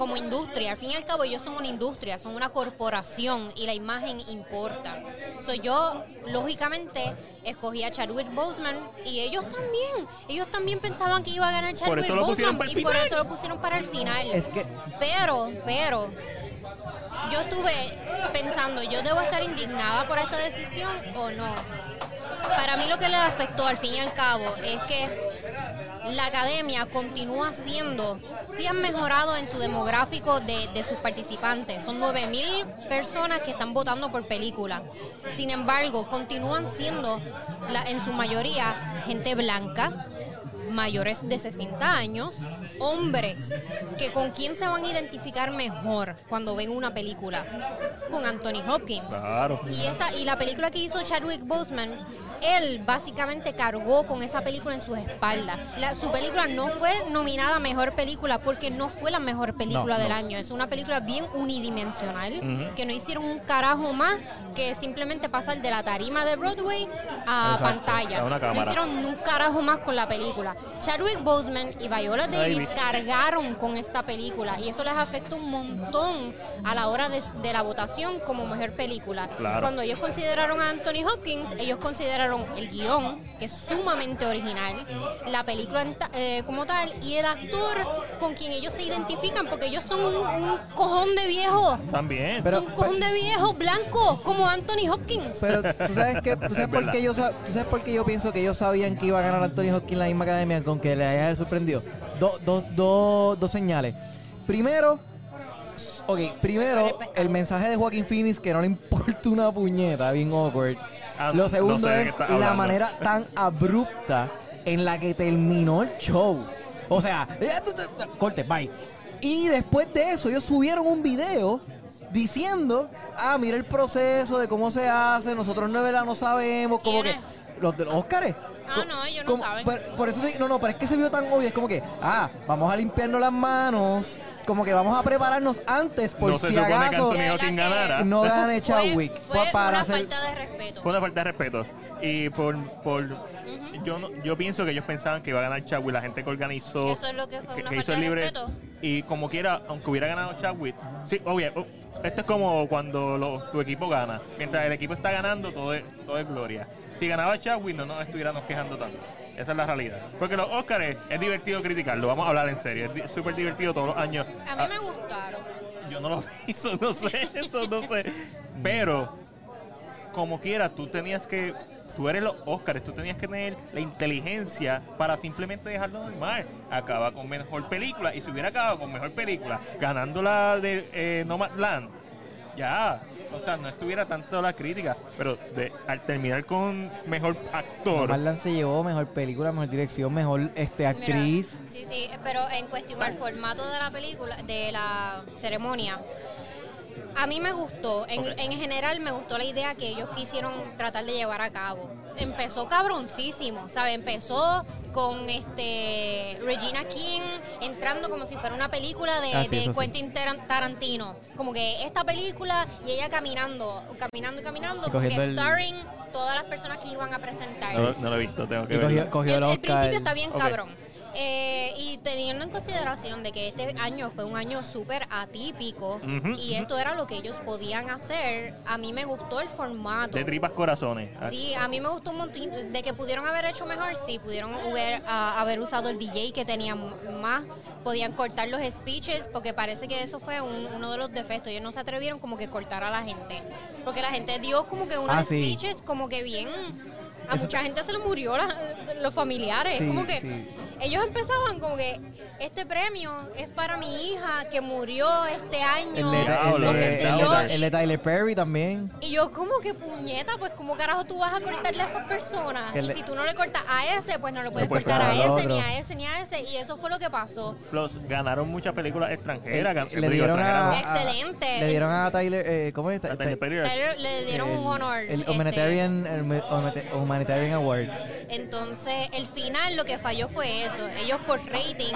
como industria. Al fin y al cabo ellos son una industria, son una corporación y la imagen importa. So, yo lógicamente escogí a Chadwick Boseman y ellos también, ellos también pensaban que iba a ganar Chadwick Boseman y por final. eso lo pusieron para el final. Es que. Pero, pero, yo estuve pensando, ¿yo debo estar indignada por esta decisión o no? Para mí lo que le afectó al fin y al cabo es que la academia continúa siendo, sí han mejorado en su demográfico de, de sus participantes. Son 9.000 personas que están votando por película. Sin embargo, continúan siendo la- en su mayoría gente blanca, mayores de 60 años, hombres, que con quién se van a identificar mejor cuando ven una película. Con Anthony Hopkins. Claro. Y esta y la película que hizo Chadwick Boseman, él básicamente cargó con esa película en sus espaldas. La- su película no fue nominada a mejor película porque no fue la mejor película No, del no. año. Es una película bien unidimensional Ujú. que no hicieron un carajo más que simplemente pasar de la tarima de Broadway a Exacto, pantalla. a no hicieron un carajo más con la película. Chadwick Boseman y Viola Davis, Davis. cargaron con esta película y eso les afecta un montón a la hora de, de la votación como mejor película. Claro. Cuando ellos consideraron a Anthony Hopkins, ellos consideraron el guion, que es sumamente original, la película eh, como tal y el actor con quien ellos se identifican, porque ellos son un, un cojón de viejos. También. Pero- son un cojón de viejos blancos, como Anthony Hopkins. Pero tú sabes que, tú sabes por qué yo tú sabes por qué yo pienso que ellos sabían que iba a ganar Anthony Hopkins en la misma academia con que le haya sorprendido. Do- do- do- dos señales. Primero, ok, primero el mensaje de Joaquín Phoenix que no le importa una puñeta, bien awkward. Ah, Lo no segundo sé es la manera tan abrupta en la que terminó el show. O sea, corte, bye. Y después de eso, ellos subieron un video diciendo, ah, mira el proceso de cómo se hace, nosotros no, ¿verdad? no sabemos, como que... Los de los Óscares. Ah, no, ellos no como- saben. por eso, te- no, no, pero es que se vio tan obvio, es como que, ah, vamos a limpiarnos las manos, como que vamos a prepararnos antes por no se si supone que acaso Anthony De Hopkins verdad que- ganara. no gane fue, Chadwick fue pa- para una hacer... falta de respeto. Fue una falta de respeto. Y por, por yo no, yo pienso que ellos pensaban que iba a ganar Chadwick, la gente que organizó, Que eso es lo que fue que, una que falta hizo el de libre. respeto. Y como quiera, aunque hubiera ganado Chadwick, sí, obvio, oh, esto es como cuando lo- tu equipo gana. Mientras el equipo está ganando, todo es, todo es gloria. Si ganaba Chadwick, no nos estuviéramos quejando tanto. Esa es la realidad. Porque los Oscars es divertido criticarlo, vamos a hablar en serio. Es súper divertido todos los años. A mí Ah, me gustaron. yo no lo [laughs] hizo, no sé, eso no sé. [laughs] Pero, como quiera, tú tenías que. Tú eres los Oscars, tú tenías que tener la inteligencia para simplemente dejarlo normal. Acaba con mejor película. Y si hubiera acabado con mejor película, ganando la de eh, Nomadland, ya. O sea, no estuviera tanto la crítica. Pero de- al terminar con mejor actor. Marlan se llevó mejor película, mejor dirección, mejor este actriz. Mira, sí, sí, pero en cuestión al formato de la película, de la ceremonia, a mí me gustó, en, en general me gustó la idea que ellos quisieron tratar de llevar a cabo. Empezó cabroncísimo, ¿sabes? Empezó con este Regina King entrando como si fuera una película de, Ah, sí, de sí. Quentin Taran- Tarantino. Como que esta película y ella caminando, caminando y caminando, Y como que el- starring todas las personas que iban a presentar. No, no lo he visto, tengo que Y verlo. cogió, cogió El, el principio está bien cabrón. Eh, y teniendo en consideración de que este año fue un año súper atípico y esto era lo que ellos podían hacer, a mí me gustó el formato. De tripas corazones. Sí, a mí me gustó un montón. De que pudieron haber hecho mejor, sí, pudieron haber, haber usado el DJ que tenían más, podían cortar los speeches, porque parece que eso fue un- uno de los defectos. Ellos no se atrevieron como que cortar a la gente, porque la gente dio como que unos Ah, sí. speeches como que bien... A Eso- mucha gente se le murió la- los familiares, Sí, como que sí. Ellos empezaban como que este premio es para mi hija que murió este año, El de, el, Diablo, de- o qué sé el de- yo, el de Tyler Perry también. y yo como que puñeta, pues como carajo tú vas a cortarle a esas personas. Y si tú no le cortas a ese, pues no le puedes puedes cortar a ese, ni a ese, ni a ese. Y eso fue lo que pasó. Plus, ganaron muchas películas extranjeras. gan- le dieron a, extranjeras, a- Excelente. Le dieron a Tyler, eh, ¿cómo es? A Tyler Perry. Tyler le dieron un honor. El este, Humanitarian, el Humanita- Humanitarian Award. Entonces, el final lo que falló fue eso. Ellos por rating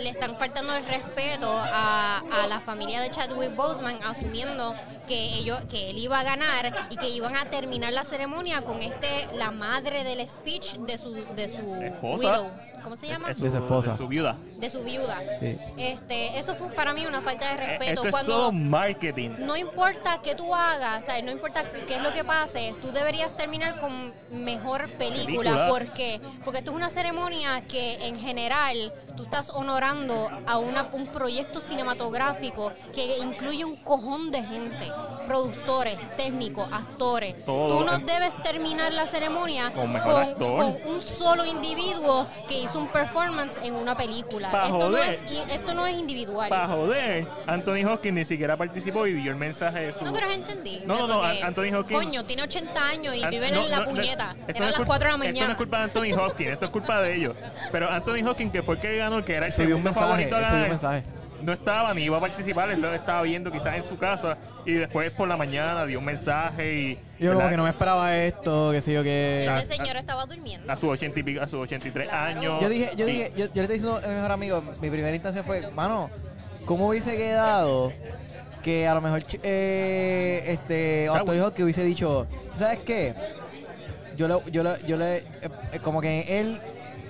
le están faltando el respeto a, a la familia de Chadwick Boseman, asumiendo que ellos, que él iba a ganar y que iban a terminar la ceremonia con este, la madre del speech de su, de su Esposa. widow. ¿Cómo se llama? Es- es De su esposa. de su viuda. de su viuda. Sí. Este, eso fue para mí una falta de Eh, respeto. Esto es Cuando todo marketing. no importa qué tú hagas, ¿sabes? no importa qué es lo que pase, tú deberías terminar con mejor película. Película. ¿Por qué? Porque esto es una ceremonia que en general tú estás honorando a una- un proyecto cinematográfico que incluye un cojón de gente. Productores, técnicos, actores. Todo. Tú no debes terminar la ceremonia Con actor. con un solo individuo que hizo un performance en una película. Pa' Esto no, joder. es, y esto no es individual. Para joder, Anthony Hopkins ni siquiera participó y dio el mensaje de su... No, pero es entendible. No, no, no, Anthony Hopkins- Coño, tiene 80 años y An- vive no, en la no, no, puñeta. esto no Eran es las culpa- 4 de la Esto no mañana. es culpa de Anthony Hopkins, esto es culpa de ellos. Pero Anthony Hopkins, que fue el que ganó, que era el Subió un segundo favorito a ganar, mensaje. No estaba ni iba a participar, él lo estaba viendo quizás en su casa y después por la mañana dio un mensaje y... Yo como que no me esperaba esto, qué sé yo qué. Este señor estaba durmiendo. A sus 80 y pico, a sus 83 Claro. años. Yo dije, yo dije, yo, yo le estoy diciendo a mi mejor amigo, mi primera instancia fue, mano, ¿cómo hubiese quedado que a lo mejor eh, este Anthony Hopkins hubiese dicho, ¿tú sabes qué? Yo le, yo le, yo le, eh, como que él,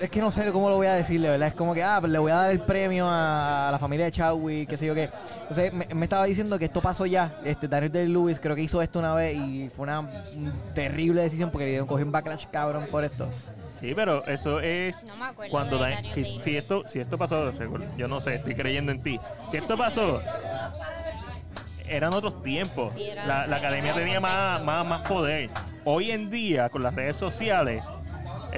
es que no sé cómo lo voy a decirle, ¿verdad? Es como que, ah, pues le voy a dar el premio a, a la familia de Chadwick, qué sé yo qué. Entonces me, me estaba diciendo que esto pasó ya. Este, Daniel Day-Lewis creo que hizo esto una vez y fue una terrible decisión porque le dieron cogió un backlash cabrón por esto. Sí, pero eso es No me acuerdo cuando de Daniel si, Day-Lewis. si esto si esto pasó, yo no sé, estoy creyendo en ti. Si esto pasó, eran otros tiempos. Sí, era- la, la academia tenía más, más, más poder. Hoy en día, con las redes sociales,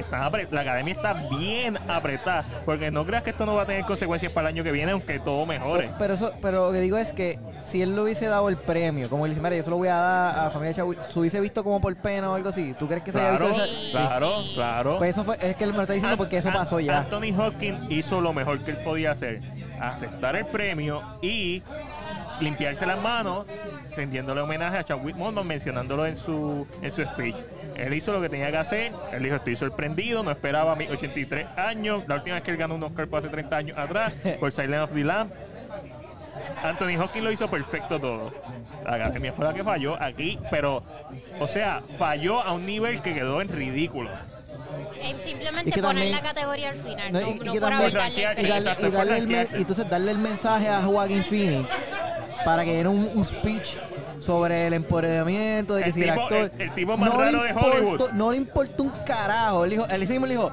están la academia está bien apretada. Porque no creas que esto no va a tener consecuencias para el año que viene, aunque todo mejore. Pero, pero eso, pero lo que digo es que si él le hubiese dado el premio, como él dice, mira, yo se lo voy a dar a la familia Chadwick, ¿se hubiese visto como por pena o algo así? ¿Tú crees que se haya visto Sí, claro, sí. claro. Pues eso fue, es que él me lo está diciendo porque eso An- pasó ya. Anthony Hopkins hizo lo mejor que él podía hacer. Aceptar el premio y limpiarse las manos, rendiéndole homenaje a Chadwick Boseman, mencionándolo en su, en su speech. Él hizo lo que tenía que hacer. Él dijo, estoy sorprendido, no esperaba a mis 83 años. La última vez que él ganó un Oscar fue hace 30 años atrás, [laughs] por Silent of the Lamb. Anthony Hopkins lo hizo perfecto todo. La academia fue la que falló aquí, pero, o sea, falló a un nivel que quedó en ridículo. En simplemente Y que poner también- la categoría al final, No, no, y- y no que por también- Y darle, y darle el y entonces darle el mensaje a Joaquin Phoenix para que diera un, un speech sobre el empoderamiento de que El si el actor el- el tipo más raro de importó- Hollywood. no le importó un carajo él dijo él mismo le dijo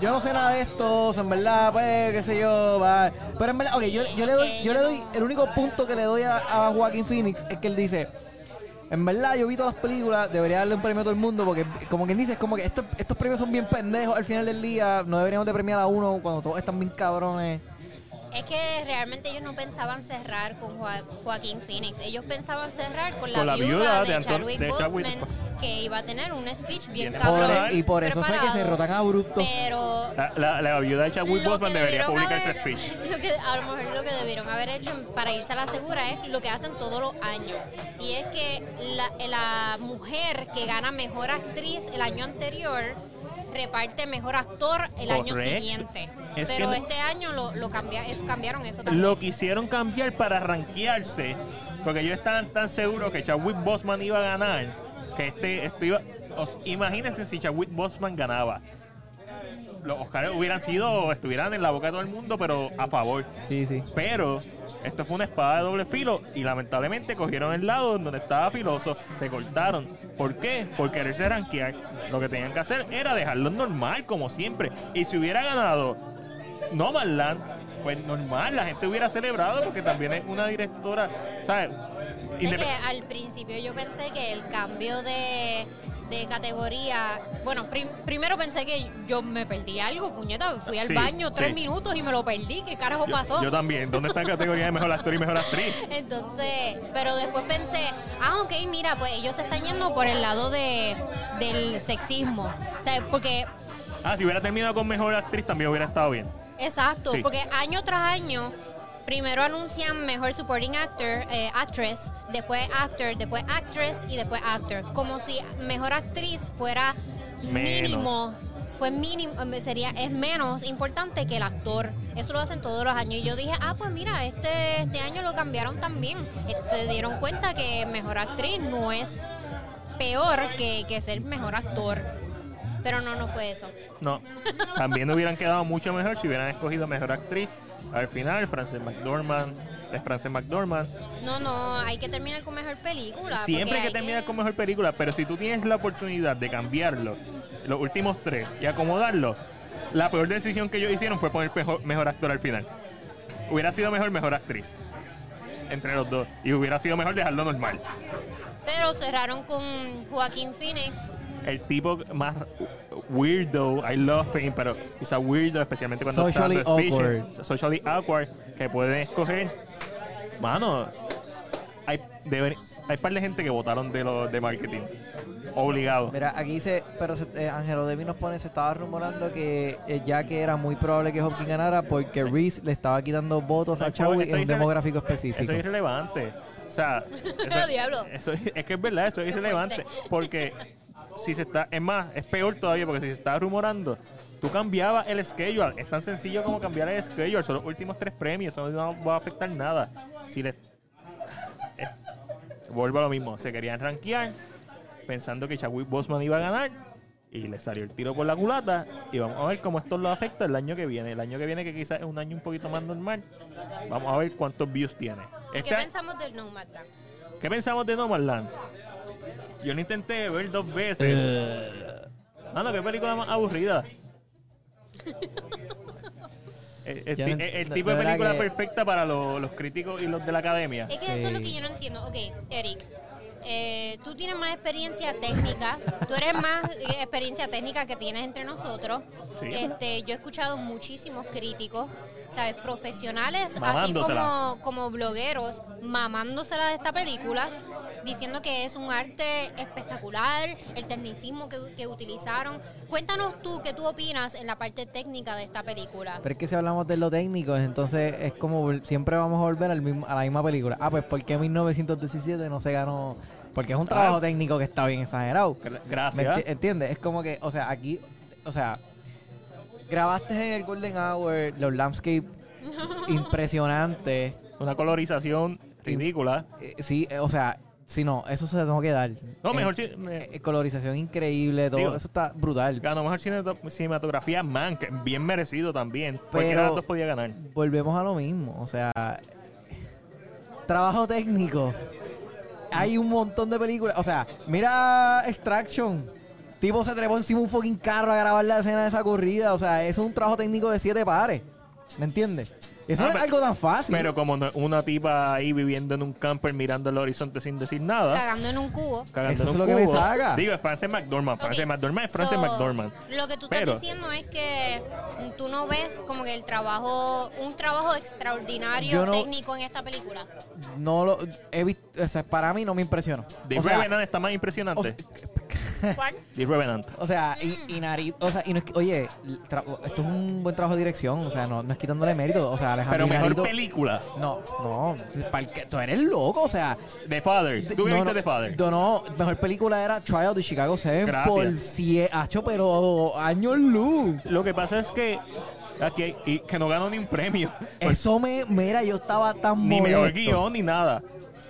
yo no sé nada de esto, en verdad, pues, qué sé yo, va. Pero en verdad, ok, yo, yo le doy, yo le doy, el único punto que le doy a, a Joaquin Phoenix es que él dice, en verdad, yo vi todas las películas, debería darle un premio a todo el mundo, porque como quien dice, es como que estos, estos premios son bien pendejos al final del día, no deberíamos de premiar a uno cuando todos están bien cabrones. Es que realmente ellos no pensaban cerrar con Joa- Joaquín Phoenix. Ellos pensaban cerrar con la, Con la viuda, viuda de de, Chadwick. Boseman, que iba a tener un speech bien cabrón. y por eso fue que se rotan abrupto. Pero La, la, la viuda de Chadwick Boseman debería publicar ese speech. [laughs] Lo que, a lo mejor lo que debieron haber hecho para irse a la segura es lo que hacen todos los años. Y es que la, la mujer que gana mejor actriz el año anterior reparte mejor actor el año siguiente. Es Pero este año lo, lo cambia, es- cambiaron eso también. Lo quisieron cambiar para rankearse, porque ellos estaban tan seguros que Chadwick Boseman iba a ganar, que este, esto iba... os- imagínense si Chadwick Boseman ganaba. Los Oscars hubieran sido, estuvieran en la boca de todo el mundo, pero a favor. Sí, sí. Pero esto fue una espada de doble filo y lamentablemente cogieron el lado donde estaba filoso, se cortaron. ¿Por qué? Por quererse rankear. Lo que tenían que hacer era dejarlo normal, como siempre. Y si hubiera ganado No Land, pues normal, la gente hubiera celebrado porque también es una directora, ¿sabes? Es Indep- que al principio yo pensé que el cambio de, de categoría. Bueno, prim- primero pensé que yo me perdí algo, puñeta. Fui al Sí, baño tres sí. minutos y me lo perdí. ¿Qué carajo pasó? Yo también. ¿Dónde está la categoría de mejor actor y mejor actriz? [laughs] Entonces, pero después pensé, ah, ok, mira, pues ellos se están yendo por el lado de, del sexismo. O sea, porque, Ah, si hubiera terminado con mejor actriz también hubiera estado bien. exacto, Sí. porque año tras año, primero anuncian mejor supporting actor, eh, actress, después actor, después actress y después actor. Como si mejor actriz fuera Menos. mínimo. Fue mínimo, eh, sería, es menos importante que el actor. Eso lo hacen todos los años. Y yo dije, ah, pues mira, este, este año lo cambiaron también. Eh, Se dieron cuenta que mejor actriz no es peor que, que ser mejor actor. Pero no, no fue eso. No. [laughs] También hubieran quedado mucho mejor si hubieran escogido mejor actriz. Al final, Frances McDormand es Frances McDormand. No, no, hay que terminar con mejor película. Siempre hay que terminar con mejor película, pero si tú tienes la oportunidad de cambiarlo, los últimos tres, y acomodarlo, la peor decisión que ellos hicieron fue poner mejor, mejor actor al final. Hubiera sido mejor mejor actriz. Entre los dos. Y hubiera sido mejor dejarlo normal. Pero cerraron con Joaquín Phoenix. El tipo más weirdo, I love him, pero es a weirdo, especialmente cuando Socially está dando speeches, awkward. Socially awkward, que pueden escoger. Mano, hay, deben, hay par de gente que votaron de los de marketing. Obligado. Mira, aquí dice, pero eh, Ángelo Devi nos pone, se estaba rumorando que eh, ya que era muy probable que Hopkins ganara porque Reese le estaba quitando votos a Eso- Chadwick en un demográfico específico. Eso es irrelevante. O sea, [laughs] eso, Diablo. eso es es que es verdad, eso es Qué irrelevante. fuerte. Porque si se está, es más, es peor todavía porque si se está rumorando, tú cambiabas el schedule. Es tan sencillo como cambiar el schedule. Son los últimos tres premios, eso no va a afectar nada. Si le. es- vuelvo a lo mismo, se querían rankear pensando que Chadwick Boseman iba a ganar y le salió el tiro por la culata y vamos a ver cómo esto lo afecta el año que viene. El año que viene que quizás es un año un poquito más normal. Vamos a ver cuántos views tiene. ¿Y Este- qué pensamos del Nomadland? ¿Qué pensamos de Nomadland? Yo lo intenté ver dos veces. Mano, qué película más aburrida. [laughs] El, el de- tipo de película que- perfecta para lo- los críticos y los de la academia. Es que eso es lo que yo no entiendo. Ok, Eric, eh, tú tienes más experiencia técnica, tú eres más eh, experiencia técnica que tienes entre nosotros. Sí. Este, yo he escuchado muchísimos críticos, ¿sabes? Profesionales, así como, como blogueros, mamándosela de esta película, diciendo que es un arte espectacular, el tecnicismo que, que utilizaron. Cuéntanos tú qué tú opinas en la parte técnica de esta película. Pero es que si hablamos de lo técnico, entonces es como siempre vamos a volver al mismo- a la misma película. Ah, pues ¿por qué 1917 no se ganó? Porque es un trabajo Ah. técnico que está bien exagerado. Gra- ¿Me Gracias. enti- ¿Entiendes? Es como que, o sea, aquí, o sea, grabaste en el Golden Hour los landscape [laughs] impresionantes. Una colorización ridícula. Eh, sí, eh, o sea, si no, eso se lo tengo que dar. No, Eh, mejor me- eh, colorización increíble, todo Digo, eso está brutal. ganó mejor cinematografía Man, que bien merecido también. De Pero- los dos podía ganar. Volvemos a lo mismo, o sea, trabajo técnico. Hay un montón de películas, o sea, mira Extraction. Tipo se trepó encima un fucking carro a grabar la escena de esa corrida, o sea, eso es un trabajo técnico de siete pares. ¿Me entiendes? Eso Ah, no es pero- algo tan fácil. Pero como una tipa ahí viviendo en un camper mirando el horizonte sin decir nada. Cagando en un cubo. cagando Eso en es un lo que me saca. Digo, es Frances McDormand. Frances. McDormand es Frances So, McDormand. Lo que tú estás Pero- diciendo es que tú no ves como que el trabajo, un trabajo extraordinario no- técnico en esta película. no lo he visto, o sea, para mí no me impresionó. The o sea, Revenant está más o impresionante. The [laughs] Revenant. O sea, y, y nariz, o sea, y no es que- oye, tra- esto es un buen trabajo de dirección, o sea, no, no es quitándole mérito, o sea, Alejandro Pero mejor Inarritu- película. No, no, pa'l que- tú eres loco, o sea. The Father. ¿Tú no, viste no, The Father? No, no, mejor película era Trial de Chicago 7 Gracias. por 100, hacho, pero años luz. Lo que pasa es que aquí y que no ganó ni un premio. Eso me, mira, yo estaba tan ni molesto. mejor guion ni nada.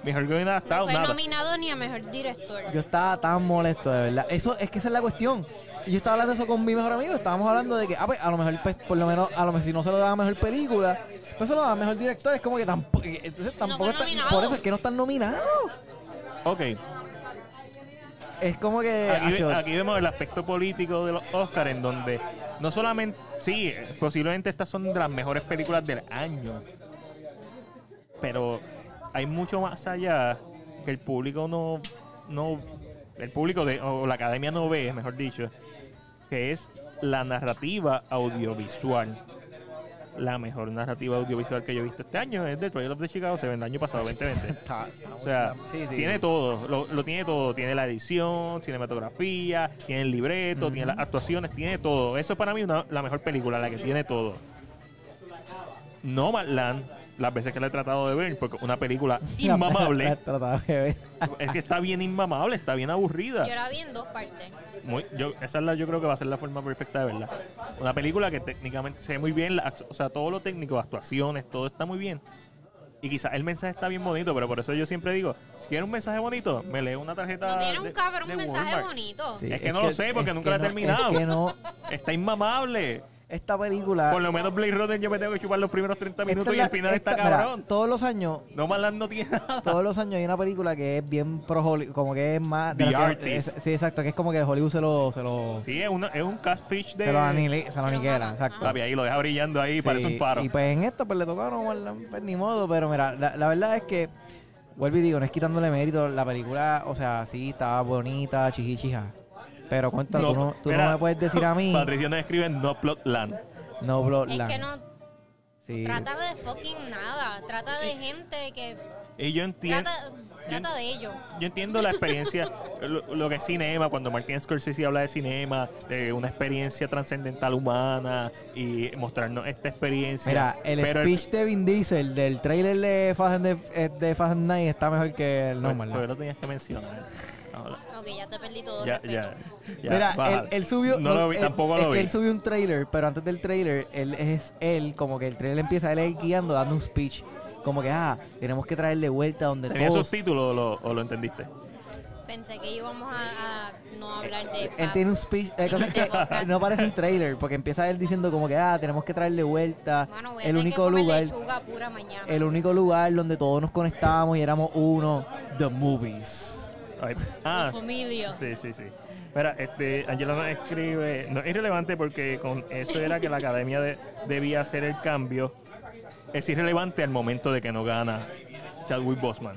Mejor guion ni nada. No fue nada. nominado ni a mejor director. Yo estaba tan molesto, de verdad. Eso es que esa es la cuestión. Y yo estaba hablando eso con mi mejor amigo. Estábamos hablando de que, ah, pues, a lo mejor, pues, por lo menos, a lo mejor si no se lo daban mejor película, pues se lo daban mejor director. Es como que tampoco. Entonces tampoco está-. Por eso es que no están nominados. Ok. Es como que. Aquí, ve- acho, aquí vemos el aspecto político de los Oscars en donde no solamente, sí, eh, posiblemente estas son de las mejores películas del año, pero hay mucho más allá que el público no, no el público de, o la academia no ve, mejor dicho, que es la narrativa audiovisual. La mejor narrativa audiovisual que yo he visto este año es The Trial of the Chicago 7, el año pasado, 2020. [laughs] está- está O sea, bueno. Sí, sí. tiene todo, lo, lo tiene todo. Tiene la edición, cinematografía, tiene el libreto, tiene las actuaciones, tiene todo. Eso es para mí una- la mejor película, la que tiene todo. No Land, las veces que la he tratado de ver, porque una película [laughs] La- la he inmamable, tratado de ver. [laughs] es que está bien inmamable, está bien aburrida. Yo la vi en dos partes. Muy- yo, esa es la, yo creo que va a ser la forma perfecta de verla. Una película que técnicamente se ve muy bien, la o sea, todo lo técnico, actuaciones, todo está muy bien. Y quizás el mensaje está bien bonito, pero por eso yo siempre digo, si quieres un mensaje bonito, me lee una tarjeta No tiene un cabrón de un mensaje Walmart. bonito. Sí, Es que no lo sé, porque es nunca la he que no- terminado. Es que no. Está inmamable. Esta película. Por lo menos Blade Runner yo me tengo que chupar los primeros 30 esta minutos es y al final esta- está mira, cabrón. todos los años No Land no tiene nada. todos los años hay una película que es bien pro Hollywood, como que es más de The Artist. es- sí, exacto, que es como que Hollywood se lo se lo, Sí, es, una, es un catfish de... se lo, anili- se lo aniquila, exacto. Ahí lo deja brillando ahí, Sí, parece un faro. Y pues en esto pues le tocaron, pues, ni modo, pero mira, la, la verdad es que vuelvo y digo, no es quitándole mérito. La película, o sea, sí, estaba bonita, chiquichija. Pero cuéntame, No, tú, no, tú no mira, me puedes decir a mí. [laughs] Patricio nos escribe no plotland. No, Bloodline. Es que no Sí. trata de fucking nada. Trata de gente que. Y yo entiendo. Trata, trata de ello. Yo entiendo la experiencia, [laughs] lo, lo que es cinema, cuando Martin Scorsese habla de cinema, de una experiencia trascendental humana y mostrarnos esta experiencia. Mira, el Pero speech de Vin Diesel del trailer de Fast and, the- eh, de Fast and Night está mejor que el pues, normal. pues lo tenías que mencionar. Ahora, Ok, ya te perdí todo. ya, ya, ya, Mira, él, él subió. No lo vi, él- tampoco es lo que vi. él subió un trailer, pero antes del trailer, él es él, como que el trailer empieza él ahí guiando, dando un speech. Como que, ah, tenemos que traerle vuelta donde ¿Tenía todos. subtítulos o lo, o lo entendiste? Pensé que íbamos a, a no hablar de. Él tiene un speech. La cosa es [laughs] que no parece un trailer, porque empieza él diciendo como que, ah, tenemos que traerle vuelta. Mano, el único que lugar. pura mañana. El único lugar donde todos nos conectábamos y éramos uno. The movies. Ay, Ah, familia. sí, sí, sí. Mira, este, Angela nos escribe, no es irrelevante porque con eso era que la academia de- debía hacer el cambio. Es irrelevante al momento de que no gana Chadwick Boseman.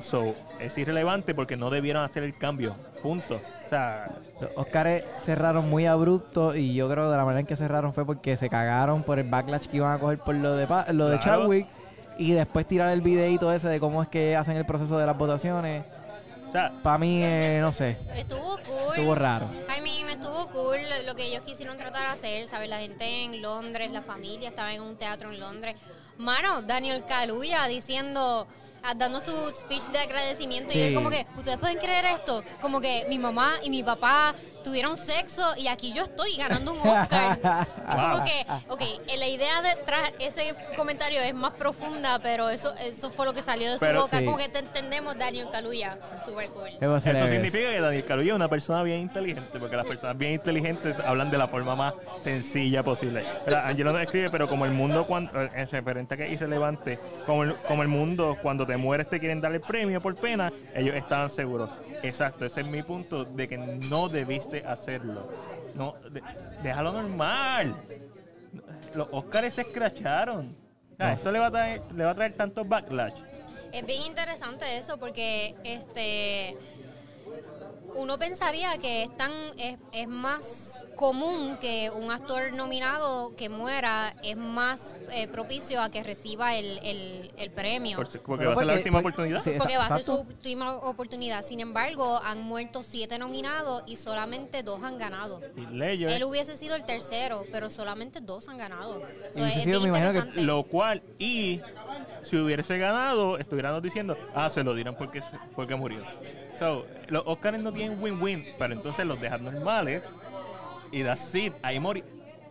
So, es irrelevante porque no debieron hacer el cambio. Punto. O sea, Los Oscars cerraron muy abrupto y yo creo que de la manera en que cerraron fue porque se cagaron por el backlash que iban a coger por lo de, Pa- lo de Claro. Chadwick y después tirar el videito ese de cómo es que hacen el proceso de las votaciones. Sea, Para mí, eh, no sé, Estuvo cool. estuvo raro. I mean, estuvo cool lo que ellos quisieron tratar de hacer, ¿sabes? La gente en Londres, la familia estaba en un teatro en Londres. Mano, Daniel Kaluuya diciendo, dando su speech de agradecimiento y Sí. él como que, ¿ustedes pueden creer esto? Como que mi mamá y mi papá tuvieron sexo y aquí yo estoy ganando un Oscar. [laughs] Y como que, ok, eh, la idea detrás, ese comentario es más profunda, pero eso eso fue lo que salió de su Pero boca. sí. Como que te entendemos, Daniel Kaluuya, súper cool. Eso significa que Daniel Kaluuya es una persona bien inteligente, porque las personas bien inteligentes hablan de la forma más sencilla posible. Mira, Angela nos escribe, pero como el mundo, cuando, eh, en referente a que es irrelevante, como el, como el mundo cuando te mueres te quieren dar el premio por pena, ellos estaban seguros. Exacto, ese es mi punto, de que no debiste hacerlo. No, de- déjalo normal. Los Oscars se escracharon. O sea, No. esto le va, a traer, le va a traer tanto backlash. Es bien interesante eso porque este uno pensaría que es tan es, es más común que un actor nominado que muera es más eh, propicio a que reciba el, el- el premio. Por- porque Bueno, va a ser la última oportunidad. sí, porque va a ser su última oportunidad. Sin embargo, han muerto siete nominados y solamente dos han ganado. Él hubiese sido el tercero, pero solamente dos han ganado. So, Hubiese es sido, bien me imagino que. Lo cual, y si hubiese ganado, estuviéramos diciendo, ah, se lo dirán porque, porque murió. So, los Oscars no tienen win-win, pero entonces los dejan normales y that's it. Ahí mori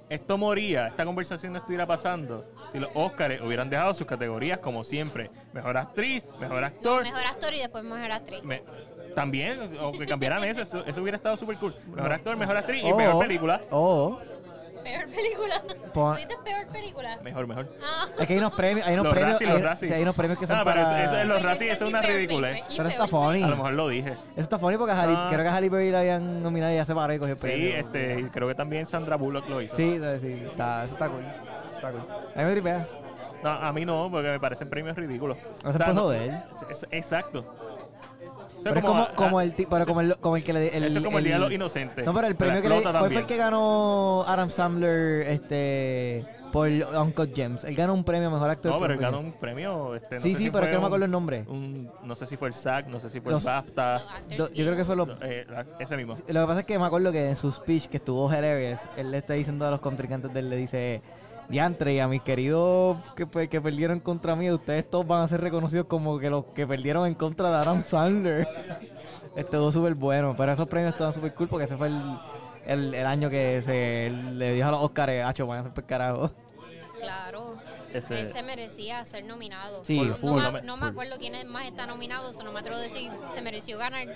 Esto moría, esta conversación no estuviera pasando si los Oscars hubieran dejado sus categorías como siempre. Mejor actriz, mejor No, actor. mejor actor y después mejor actriz. me- también, o que cambiaran eso, eso, eso hubiera estado súper cool. Mejor actor, mejor actriz y mejor película. O, Peor película. [laughs] Pon- ¿Tú dices peor película? Mejor, mejor. Ah. es que hay unos premios, hay unos Los premios, Razzie, los hay, sí, hay unos premios que son Ah, pero para... eso- eso es los Yo Razzie, eso es una ridícula. Pero está peor funny. A lo mejor lo dije. Eso está funny porque a Halle- Ah. creo que a Halle Berry la habían nominado y ya se paró y cogió el Sí, premio. este, y creo que también Sandra Bullock lo hizo. Sí, sí, sí, está, eso está cool. Está cool. A mí me tripea. No, a mí no, porque me parecen premios ridículos. No se O sea, puede no- joder. es- Exacto. Pero es como, a- como a- el pero como el, como el que le el, Eso es como el, Día de los Inocentes. No, pero el premio que le ¿Cuál fue el que ganó Adam Sandler este por Uncut Gems? Él ganó un premio mejor actor. No, pero él ganó un premio. Este, no Sí, sé sí, si pero es que no me acuerdo el nombre. un- no sé si fue el SAG, no sé si fue Los- el BAFTA. Los Yo, yo creo que fue lo, eh, la- ese mismo. Lo que pasa es que me acuerdo que en su speech, que estuvo hilarious, él le está diciendo a los contrincantes de él, le dice, diantre, y a mis queridos que, que perdieron contra mí, ustedes todos van a ser reconocidos como que los que perdieron en contra de Adam Sandler. [laughs] Estuvo súper bueno, pero esos premios estaban súper cool porque ese fue el, el, el año que se le dijo a los Oscars, hacho, van a ser por carajo. Claro. Ese- Él se merecía ser nominado. Sí, no, full, me, me- no me full. acuerdo quién es más está nominado, eso no me atrevo a decir se mereció ganar,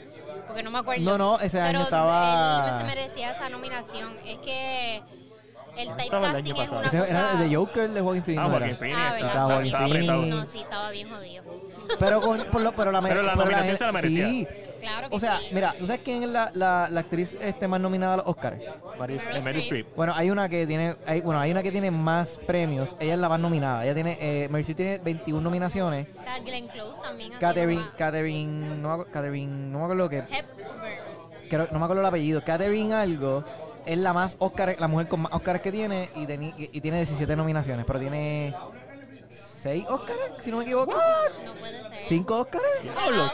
porque no me acuerdo. No, no, ese año Pero estaba- él se merecía esa nominación. Es que El typecasting es una era cosa... el de Joker de Joaquin Phoenix. Ah, ¿no era? Joaquin Phoenix. Ah. No, sí, estaba bien jodido. Pero, con, por lo- pero la Pero la nominación se la merecía. Sí. Claro que O sea, sí. mira, ¿tú sabes quién es la, la, la actriz este, más nominada a los Oscars? Meryl, Streep. Bueno, hay una que tiene, hay, bueno, hay una que tiene más premios. Ella es la más nominada. Ella tiene, eh, Meryl Streep tiene 21 nominaciones. Glenn Close también. Catherine, Catherine, no, Catherine, no me acuerdo lo que, Hepburn. creo- no me acuerdo el apellido. Catherine algo es la más Oscar, la mujer con más Oscars que tiene y, teni- y, y tiene 17 nominaciones, pero tiene 6 Oscars, si no me equivoco. No puede ser. 5 Oscars.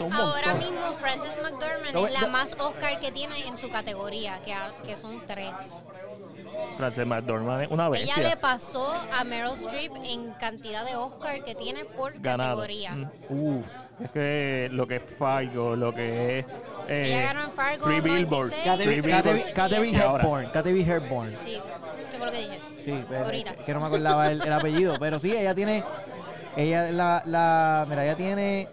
Un Ahora mismo Frances McDormand es la más Oscar que tiene en su categoría, que, ha- que son tres. Frances McDormand es una Ella le pasó a Meryl Streep en cantidad de Oscar que tiene por Ganado. categoría. Mm, Uf, es que lo que es Fargo, lo que es. eh, Ella ganó en Fargo Three 96. Billboards. Catherine. Hepburn. Catherine Hepburn. Sí, eso fue lo que dije. Sí, pero- Ahorita. que no me acordaba el, el apellido. Pero sí, ella tiene. Ella, la, la. Mira, ella tiene.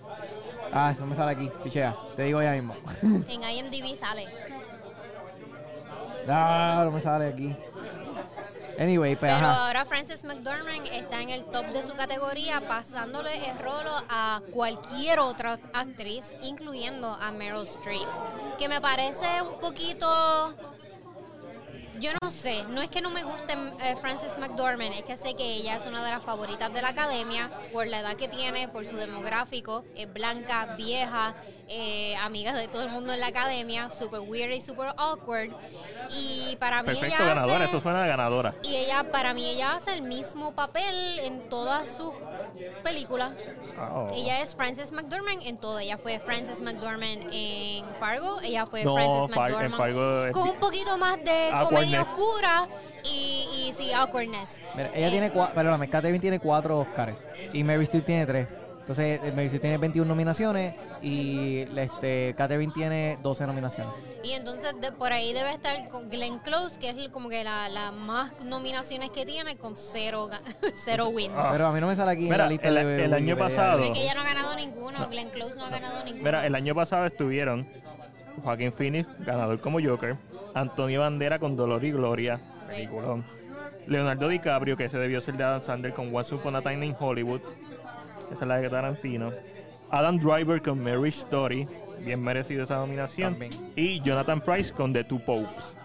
Ah, eso me sale aquí. Pichea, te digo ya mismo. En IMDb sale. [laughs] Ah, no me sale aquí. Anyway, pues Pero ajá. ahora Frances McDormand está en el top de su categoría, pasándole el rolo a cualquier otra actriz, incluyendo a Meryl Streep. Que me parece un poquito. Yo no sé, no es que no me guste eh, Frances McDormand, es que sé que ella es una de las favoritas de la academia por la edad que tiene, por su demográfico, es blanca, vieja, eh, amiga de todo el mundo en la academia, super weird y super awkward. Y para mí Perfecto, ella ganadora. hace- Eso suena a ganadora. y ella, para mí, ella hace el mismo papel en todas sus películas. Oh. Ella es Frances McDormand en todo. Ella fue Frances McDormand en Fargo. Ella fue No, Frances Far- en McDormand Fargo con un poquito más de Awkwardness. comedia oscura y, y sí, awkwardness. Mira, ella Eh, tiene cuatro. Perdóname, Catherine tiene cuatro Oscars. Y Mary Streep tiene tres. Entonces, eh, Mary tiene 21 nominaciones. Y este, Catherine tiene 12 nominaciones. Y entonces de, por ahí debe estar con Glenn Close, que es como que la, la más nominaciones que tiene con cero, [laughs] cero wins. Ah. Pero a mí no me sale aquí en Mira, la lista el- de el año pasado- Porque ella no ha ganado ninguno. Glenn Close no ha ganado ninguno. Mira, el año pasado estuvieron Joaquín Phoenix, ganador como Joker, Antonio Bandera con Dolor y Gloria, peliculón. Leonardo DiCaprio, que ese debió ser de Adam Sandler con Once Upon a Time in Hollywood, esa es la de Tarantino. Adam Driver con Marriage Story, bien merecido esa nominación. También. Y Jonathan Price con The Two Popes.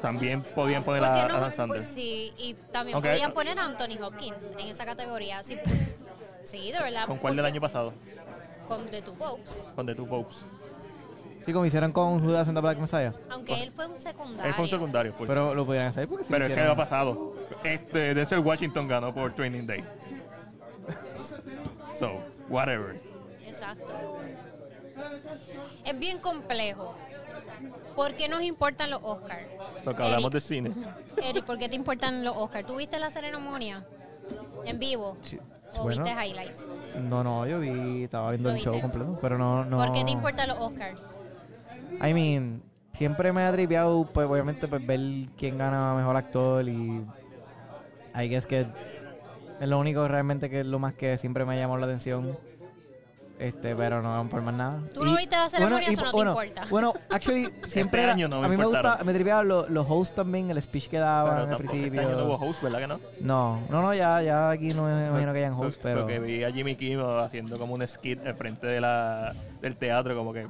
También podían poner ¿Por a no? Adam Sandler. Pues sí, y también podían poner a Anthony Hopkins en esa categoría. Sí, pues, sí de verdad. ¿Con cuál del año pasado? Con The Two Popes. Con The Two Popes. Sí, como hicieron con Judas and the Black Messiah. Aunque él fue un secundario. Él fue un secundario. fue. Pero lo pudieran hacer porque sí Pero es que hicieron- ha pasado. Este, Denzel Washington ganó por Training Day. So, whatever. Exacto. Es bien complejo. ¿Por qué nos importan los Oscars? Lo que hablamos de cine. [laughs] Eric, ¿por qué te importan los Oscars? ¿Tú viste la ceremonia en vivo? Sí, ¿O bueno. viste highlights? No, no, yo vi, estaba viendo ¿Lo el show completo, pero no, no. ¿Por qué te importan los Oscars? I mean, siempre me ha tripeado, pues obviamente, pues ver quién gana mejor actor y. I guess que es lo único realmente que es lo más que siempre me llamado la atención. Este, pero no por más nada. ¿Tú no viste la ceremonia? y- Eso no te bueno, importa. Bueno, actually, [laughs] siempre era- año no me a mí me gusta, me tripeaban los, los hosts también, el speech que daban Pero al tampoco principio. este año no hubo host, ¿verdad que no? No, no, no, ya, ya aquí no me imagino que hayan hosts, pero. Porque vi a Jimmy Kimmel haciendo como un skit al frente de la, del teatro, como que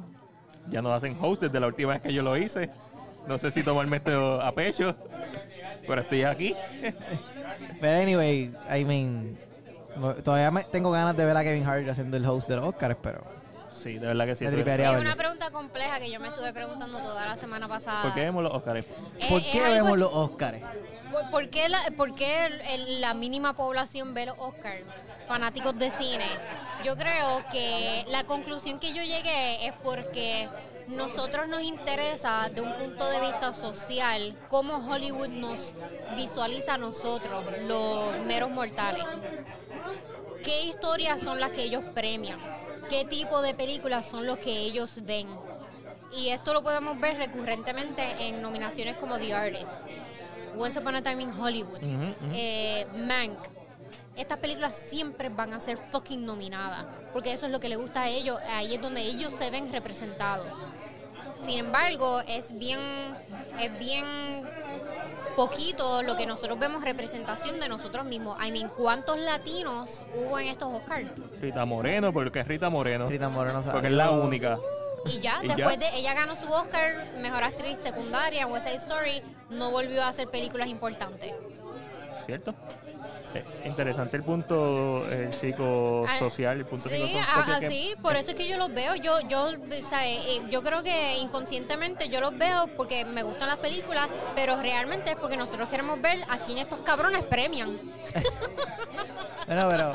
ya no hacen host desde la última vez que yo lo hice. No sé si tomarme esto a pecho, pero estoy aquí. [laughs] Pero anyway, I mean, no- todavía me- tengo ganas de ver a Kevin Hart haciendo el host de los Oscars, pero Sí, de verdad que sí. Me es- tripearía. Es verlo. una pregunta compleja que yo me estuve preguntando toda la semana pasada. ¿Por qué vemos los Oscars? Es- ¿por es qué algo- vemos los Oscars? ¿Por, por qué, la, por qué el- el- la mínima población ve los Oscars? Fanáticos de cine. Yo creo que la conclusión que yo llegué es porque nosotros nos interesa de un punto de vista social cómo Hollywood nos visualiza a nosotros, los meros mortales. ¿Qué historias son las que ellos premian? ¿Qué tipo de películas son los que ellos ven? Y esto lo podemos ver recurrentemente en nominaciones como The Artist, Once Upon a Time in Hollywood, eh, Mank. Estas películas siempre van a ser fucking nominadas, porque eso es lo que le gusta a ellos, ahí es donde ellos se ven representados. Sin embargo, es bien, es bien poquito lo que nosotros vemos representación de nosotros mismos. I mean, ¿cuántos latinos hubo en estos Oscars? Rita Moreno, porque es Rita Moreno. Rita Moreno Porque es la única. Y ya, Y después ya. de ella ganó su Oscar, mejor actriz secundaria en West Side Story, no volvió a hacer películas importantes. ¿Cierto? Eh, interesante el punto eh, psicosocial, el punto Sí, psicosocial. ajá, que- sí, por eso es que yo los veo. Yo, yo, sea, eh, yo creo que inconscientemente yo los veo porque me gustan las películas, pero realmente es porque nosotros queremos ver a quién estos cabrones premian. [laughs] Bueno, pero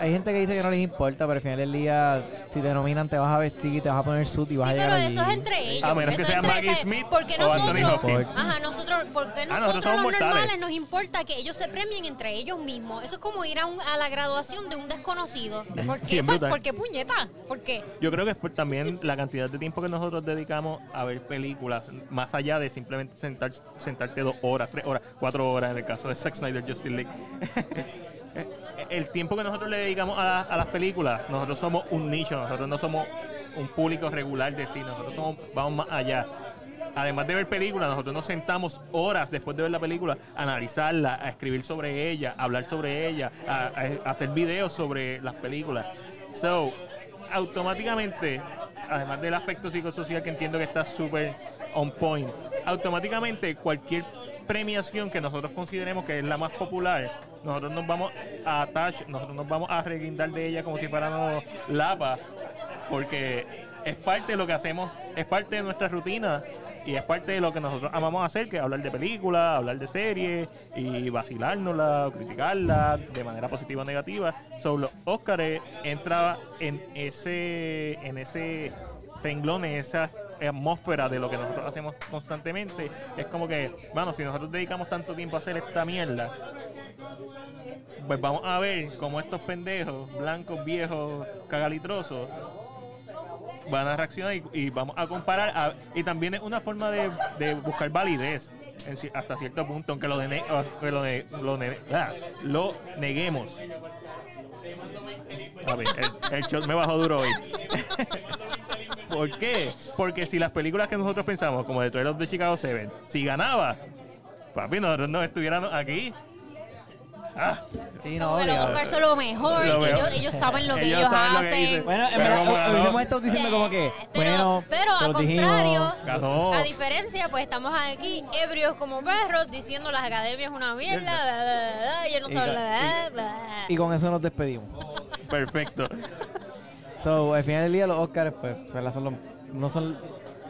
hay gente que dice que no les importa, pero al final del día, si te nominan, te vas a vestir, te vas a poner suit y vas Sí, a llegar pero allí. eso es entre ellos. A menos que Eso sea es entre- Maggie sea, Smith porque o Anthony nosotros, Hopkins. ajá, nosotros, porque Ah, nosotros, los mortales. normales nos importa que ellos se premien entre ellos mismos. Eso es como ir a, un- a la graduación de un desconocido. [laughs] ¿Por qué? Pues, brutal. ¿Por qué puñeta? ¿Por qué? Yo creo que es por también la cantidad de tiempo que nosotros dedicamos a ver películas, más allá de simplemente sentar, sentarte dos horas, tres horas, cuatro horas en el caso de Zack Snyder Justice League. [laughs] el tiempo que nosotros le dedicamos a, la- a las películas, nosotros somos un nicho, nosotros no somos un público regular de cine, nosotros somos, vamos más allá. Además de ver películas, nosotros nos sentamos horas después de ver la película a analizarla, a escribir sobre ella, a hablar sobre ella, a hacer videos sobre las películas. So, automáticamente, además del aspecto psicosocial que entiendo que está súper on point, automáticamente cualquier premiación que nosotros consideremos que es la más popular, nosotros nos vamos a attach, nosotros nos vamos a reguindar de ella como si fuéramos lapa, porque es parte de lo que hacemos, es parte de nuestra rutina y es parte de lo que nosotros amamos hacer, que es hablar de películas, hablar de series y vacilárnosla, o criticarla de manera positiva o negativa. Sobre los Óscares entra en ese, en ese renglón, en esa atmósfera de lo que nosotros hacemos constantemente. Es como que, bueno, si nosotros dedicamos tanto tiempo a hacer esta mierda, pues vamos a ver cómo estos pendejos, blancos, viejos, cagalitrosos, van a reaccionar y, vamos a comparar. a- y también es una forma de, buscar validez en hasta cierto punto, aunque lo, ah, lo, ne- lo ne- lo neguemos. El, el shot me bajó duro hoy. [laughs] ¿Por qué? Porque si las películas que nosotros pensamos, como The Trail of the Chicago 7, si ganaba, papi, nosotros no estuviéramos aquí. Ah, Sí, no, son lo mejor, Lo que mejor. ellos, ellos saben lo que Ellos ellos, saben lo que hacen. Bueno, en Pero verdad, estado diciendo como que, Pero, bueno, pero al dijimos. contrario, Ganó. a diferencia, pues estamos aquí ebrios como perros diciendo las academias una mierda, bla, bla, bla, no. Y con eso nos despedimos. perfecto. So, al final del día, los Oscars, pues, ¿verdad? son los, no son.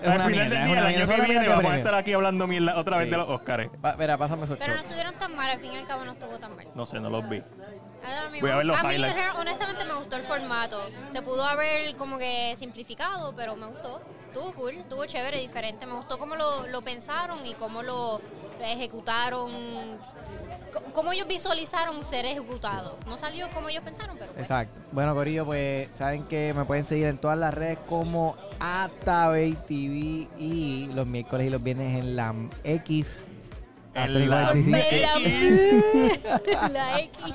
Es Al una final mierda, del es día, una el año mierda, que viene, vamos a estar aquí hablando mierda otra vez Sí. de los Oscars. Pa- Mira, pásame esos Pero no estuvieron tan mal, al fin y al cabo no estuvo tan mal. No sé, no los vi. A mí, Voy a ver los a mí, highlights. re- honestamente me gustó el formato. Se pudo haber como que simplificado, pero me gustó. Estuvo cool, estuvo chévere, diferente. Me gustó cómo lo, lo pensaron y cómo lo ejecutaron. Cómo ellos visualizaron ser ejecutado. No salió como ellos pensaron, pero pues. Exacto. Bueno, Corillo, pues saben que me pueden seguir en todas las redes como Atabey TV y los miércoles y los viernes en la X. a En 3 y la 45. La, [laughs] la X.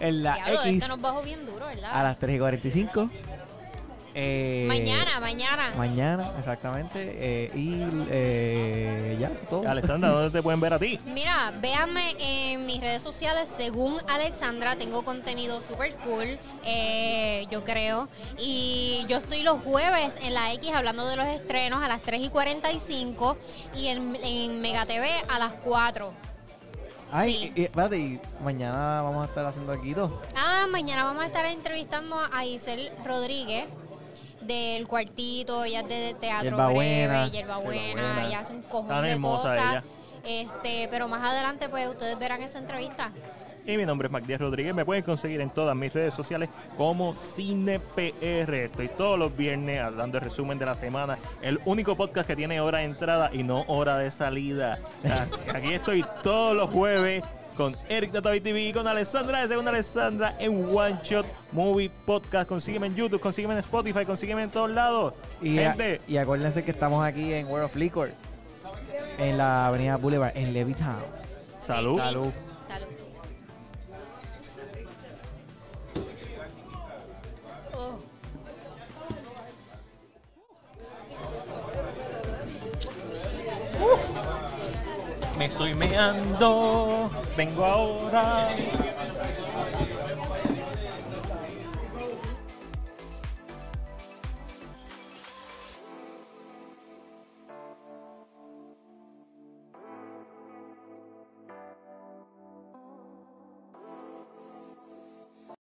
En la X nos bajó bien duro, a las 3 y 45. Eh, Mañana, mañana. Mañana, exactamente. eh, y eh, ya, todo. Alexandra, ¿dónde te pueden ver a ti? [laughs] Mira, véanme en mis redes sociales. Según Alexandra, tengo contenido super cool, eh, yo creo. Y yo estoy los jueves en la X hablando de los estrenos a las 3 y 45 y en, en Mega TV a las 4. Ay, sí. y, y- espérate, y mañana vamos a estar haciendo aquí todo. Ah, mañana vamos a estar entrevistando a Isel Rodríguez del cuartito, ella es de teatro Yerba breve, Buena. Yerba Yerba Buena, ella hace un cojón de cosas. ella. Este, pero más adelante pues ustedes verán esa entrevista. Y mi nombre es Magdiel Rodríguez. Me pueden conseguir en todas mis redes sociales como CinePR. Estoy todos los viernes dando el resumen de la semana. El único podcast que tiene hora de entrada y no hora de salida. Ah, Aquí estoy todos los jueves con Eric de Tavi TV y con Alessandra de Segunda Alessandra en One Shot Movie Podcast. Consígueme en YouTube, consígueme en Spotify, consígueme en todos lados. Y, a- y acuérdense que estamos aquí en World of Liquor, en la avenida Boulevard, en Levittown. salud. Salud. me estoy meando, vengo ahora.